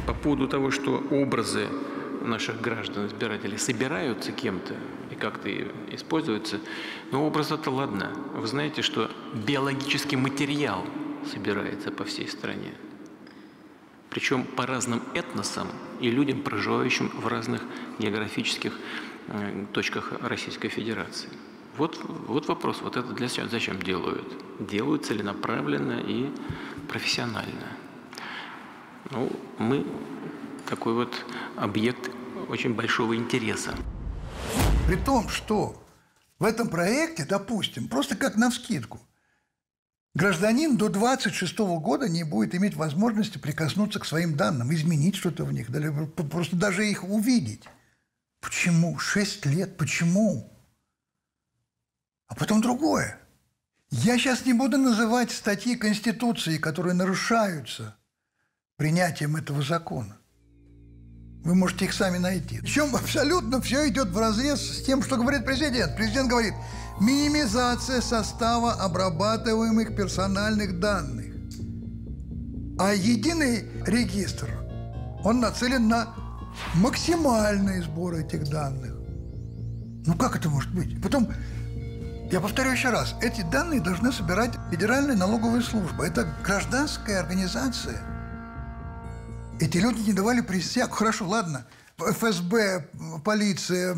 По поводу того, что образы наших граждан, избирателей собираются кем-то и как-то используются, но образ это ладно. Вы знаете, что биологический материал собирается по всей стране. Причем по разным этносам и людям, проживающим в разных географических э, точках Российской Федерации. Вот, вот вопрос, вот это для себя зачем делают? Делают целенаправленно и профессионально. Ну, мы такой вот объект очень большого интереса. При том, что в этом проекте, допустим, просто как на вскидку, гражданин до 26 года не будет иметь возможности прикоснуться к своим данным, изменить что-то в них, просто даже их увидеть. Почему? Шесть лет. Почему? А потом другое. Я сейчас не буду называть статьи Конституции, которые нарушаются принятием этого закона. Вы можете их сами найти. Причем абсолютно все идет в разрез с тем, что говорит президент. Президент говорит, минимизация состава обрабатываемых персональных данных. А единый регистр, он нацелен на максимальный сбор этих данных. Ну как это может быть? Потом, я повторю еще раз, эти данные должны собирать Федеральная налоговая служба. Это гражданская организация. Эти люди не давали присягу. Хорошо, ладно, ФСБ, полиция,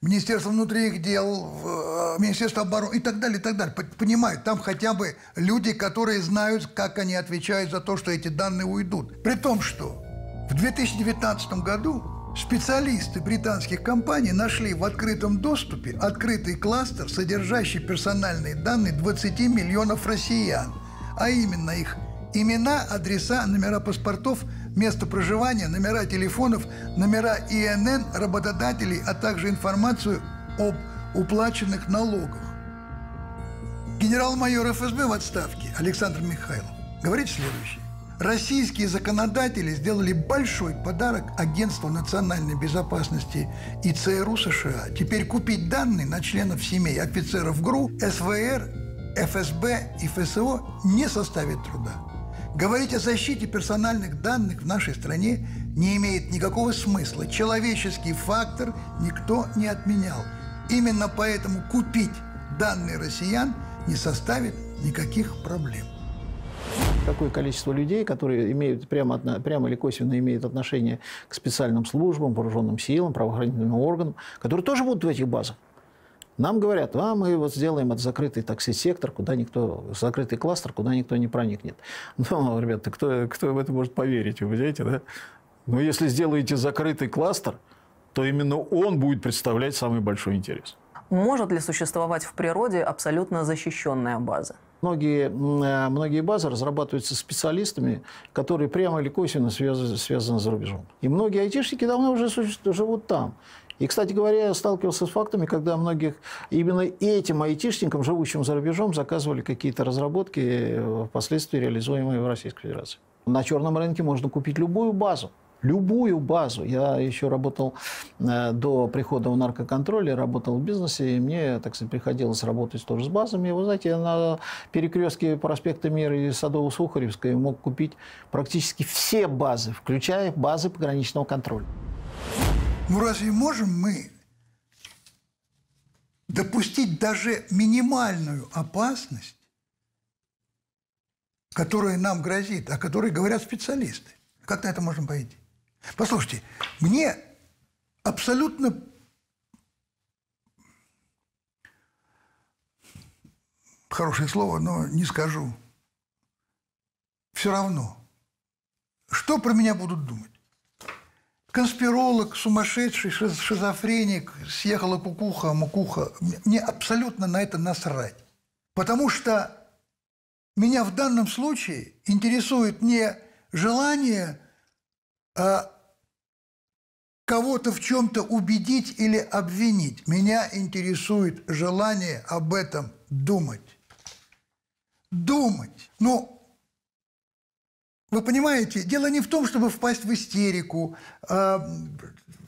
Министерство внутренних дел, э, Министерство обороны и так далее, и так далее. Понимают, там хотя бы люди, которые знают, как они отвечают за то, что эти данные уйдут. При том, что в 2019 году специалисты британских компаний нашли в открытом доступе открытый кластер, содержащий персональные данные 20 миллионов россиян, а именно их имена, адреса, номера паспортов – место проживания, номера телефонов, номера ИНН работодателей, а также информацию об уплаченных налогах. Генерал-майор ФСБ в отставке Александр Михайлов говорит следующее. Российские законодатели сделали большой подарок Агентству национальной безопасности и ЦРУ США. Теперь купить данные на членов семей офицеров ГРУ, СВР, ФСБ и ФСО не составит труда. Говорить о защите персональных данных в нашей стране не имеет никакого смысла. Человеческий фактор никто не отменял. Именно поэтому купить данные россиян не составит никаких проблем. Какое количество людей, которые имеют прямо, прямо или косвенно имеют отношение к специальным службам, вооруженным силам, правоохранительным органам, которые тоже будут в этих базах. Нам говорят, а мы вот сделаем это закрытый такси-сектор, куда никто, закрытый кластер, куда никто не проникнет. Ну, ребята, кто, кто в это может поверить, вы понимаете, да? Но если сделаете закрытый кластер, то именно он будет представлять самый большой интерес. Может ли существовать в природе абсолютно защищенная база? Многие, э, многие базы разрабатываются специалистами, которые прямо или косвенно связаны, связаны за рубежом. И многие айтишники давно уже живут там. И, кстати говоря, я сталкивался с фактами, когда многих именно этим айтишникам, живущим за рубежом, заказывали какие-то разработки, э, впоследствии реализуемые в Российской Федерации. На черном рынке можно купить любую базу. Любую базу. Я еще работал э, до прихода в наркоконтроль, работал в бизнесе, и мне, так сказать, приходилось работать тоже с базами. Вы знаете, я на перекрестке проспекта Мира и Садово-Сухаревской мог купить практически все базы, включая базы пограничного контроля. Ну разве можем мы допустить даже минимальную опасность, которая нам грозит, о которой говорят специалисты? Как на это можно пойти? Послушайте, мне абсолютно хорошее слово, но не скажу. Все равно. Что про меня будут думать? Конспиролог, сумасшедший, шизофреник, съехала кукуха, мукуха. Мне абсолютно на это насрать. Потому что меня в данном случае интересует не желание а кого-то в чем-то убедить или обвинить. Меня интересует желание об этом думать. Думать. Ну, вы понимаете, дело не в том, чтобы впасть в истерику, э,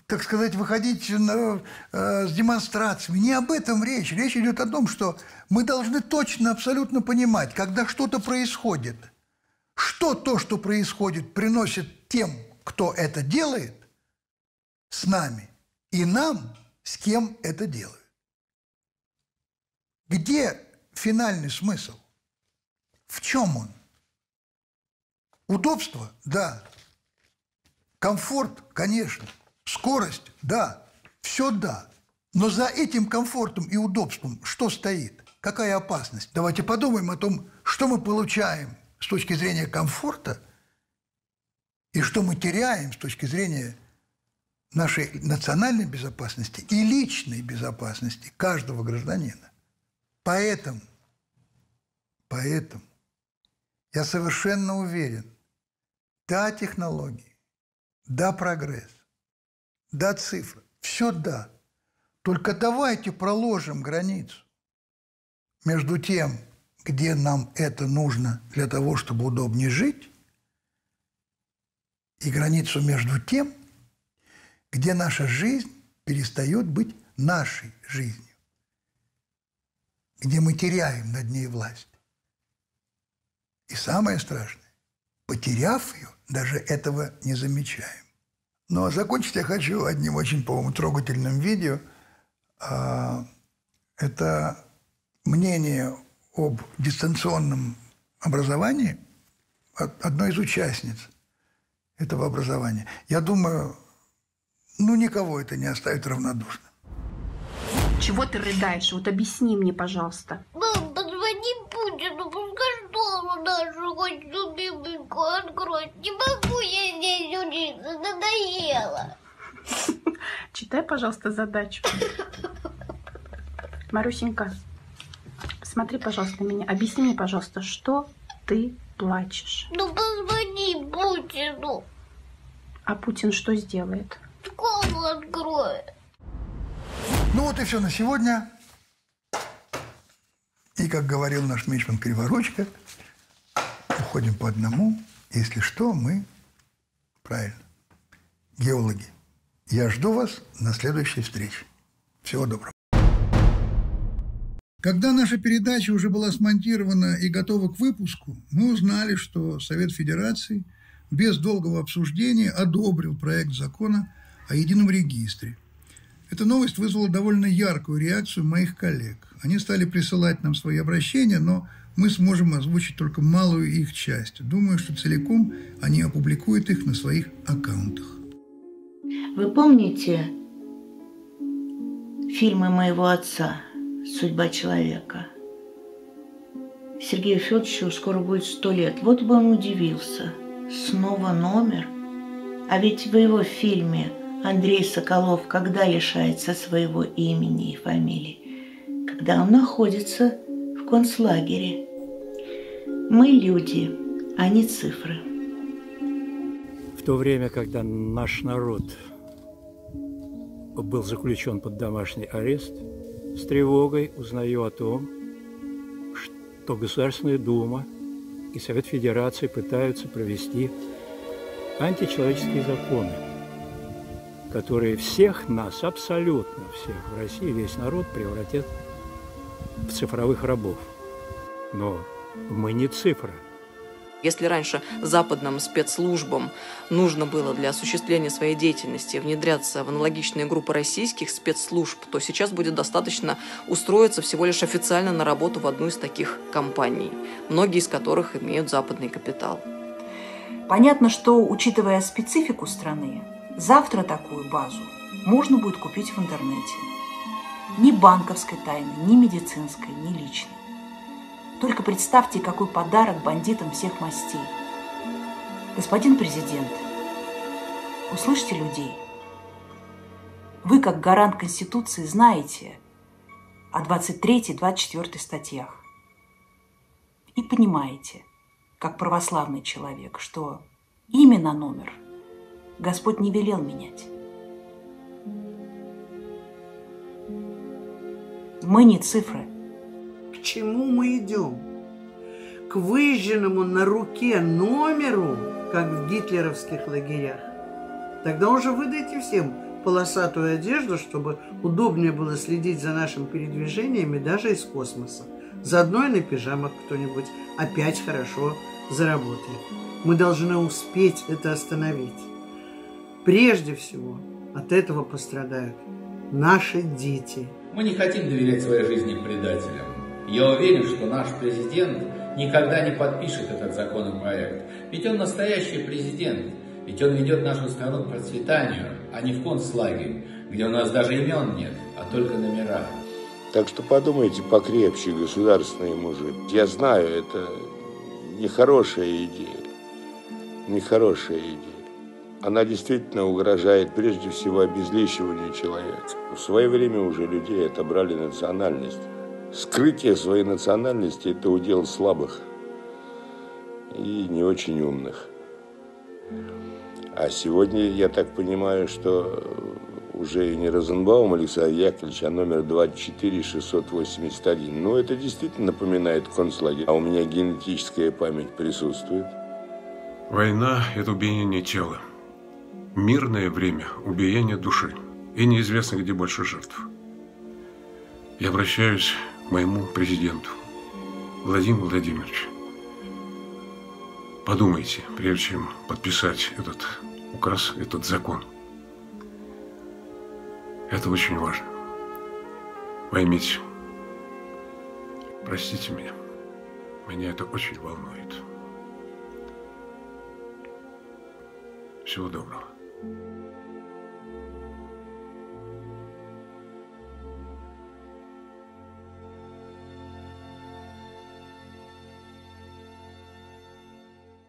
так сказать, выходить на, э, с демонстрациями. Не об этом речь. Речь идет о том, что мы должны точно, абсолютно понимать, когда что-то происходит, что то, что происходит, приносит тем, кто это делает, с нами, и нам, с кем это делают. Где финальный смысл? В чем он? Удобство? Да. Комфорт? Конечно. Скорость? Да. Все да. Но за этим комфортом и удобством что стоит? Какая опасность? Давайте подумаем о том, что мы получаем с точки зрения комфорта и что мы теряем с точки зрения нашей национальной безопасности и личной безопасности каждого гражданина. Поэтому, поэтому я совершенно уверен, да, технологии, да, прогресс, да, цифры, все да. Только давайте проложим границу между тем, где нам это нужно для того, чтобы удобнее жить, и границу между тем, где наша жизнь перестает быть нашей жизнью, где мы теряем над ней власть. И самое страшное, потеряв ее, даже этого не замечаем. Но закончить я хочу одним очень, по-моему, трогательным видео. А, это мнение об дистанционном образовании одной из участниц этого образования. Я думаю, ну, никого это не оставит равнодушным. Чего ты рыдаешь? Вот объясни мне, пожалуйста. Пускай школу нашу хоть любименькую откроет. Не могу я здесь учиться, надоело. Читай, пожалуйста, задачу. Марусенька, смотри, пожалуйста, на меня. Объясни мне, пожалуйста, что ты плачешь? Ну, позвони Путину. А Путин что сделает? Школу откроет. Ну вот и все на сегодня. И, как говорил наш Мичман Криворучка, уходим по одному. Если что, мы, правильно, геологи. Я жду вас на следующей встрече. Всего доброго. Когда наша передача уже была смонтирована и готова к выпуску, мы узнали, что Совет Федерации без долгого обсуждения одобрил проект закона о едином регистре. Эта новость вызвала довольно яркую реакцию моих коллег. Они стали присылать нам свои обращения, но мы сможем озвучить только малую их часть. Думаю, что целиком они опубликуют их на своих аккаунтах. Вы помните фильмы моего отца «Судьба человека»? Сергею Федоровичу скоро будет сто лет. Вот бы он удивился. Снова номер. А ведь в его фильме Андрей Соколов когда лишается своего имени и фамилии? Когда он находится в концлагере. Мы люди, а не цифры. В то время, когда наш народ был заключен под домашний арест, с тревогой узнаю о том, что Государственная Дума и Совет Федерации пытаются провести античеловеческие законы, которые всех нас, абсолютно всех в России, весь народ превратят в цифровых рабов. Но мы не цифры. Если раньше западным спецслужбам нужно было для осуществления своей деятельности внедряться в аналогичные группы российских спецслужб, то сейчас будет достаточно устроиться всего лишь официально на работу в одну из таких компаний, многие из которых имеют западный капитал. Понятно, что, учитывая специфику страны, завтра такую базу можно будет купить в интернете. Ни банковской тайны, ни медицинской, ни личной. Только представьте, какой подарок бандитам всех мастей. Господин президент, услышьте людей. Вы, как гарант Конституции, знаете о 23-24 статьях. И понимаете, как православный человек, что именно номер Господь не велел менять. Мы не цифры – чему мы идем? К выжженному на руке номеру, как в гитлеровских лагерях. Тогда уже выдайте всем полосатую одежду, чтобы удобнее было следить за нашими передвижениями даже из космоса. Заодно и на пижамах кто-нибудь опять хорошо заработает. Мы должны успеть это остановить. Прежде всего от этого пострадают наши дети. Мы не хотим доверять своей жизни предателям. Я уверен, что наш президент никогда не подпишет этот законопроект. Ведь он настоящий президент. Ведь он ведет нашу страну к процветанию, а не в концлагерь, где у нас даже имен нет, а только номера. Так что подумайте покрепче, государственные мужи. Я знаю, это нехорошая идея. Нехорошая идея. Она действительно угрожает прежде всего обезличиванию человека. В свое время уже людей отобрали национальность. Скрытие своей национальности – это удел слабых и не очень умных. А сегодня, я так понимаю, что уже не Розенбаум Александр Яковлевич, а номер 24681. Ну, это действительно напоминает концлагерь. А у меня генетическая память присутствует. Война – это убиение тела. Мирное время – убиение души. И неизвестно, где больше жертв. Я обращаюсь моему президенту Владимиру Владимировичу. Подумайте, прежде чем подписать этот указ, этот закон. Это очень важно. Поймите, простите меня, меня это очень волнует. Всего доброго.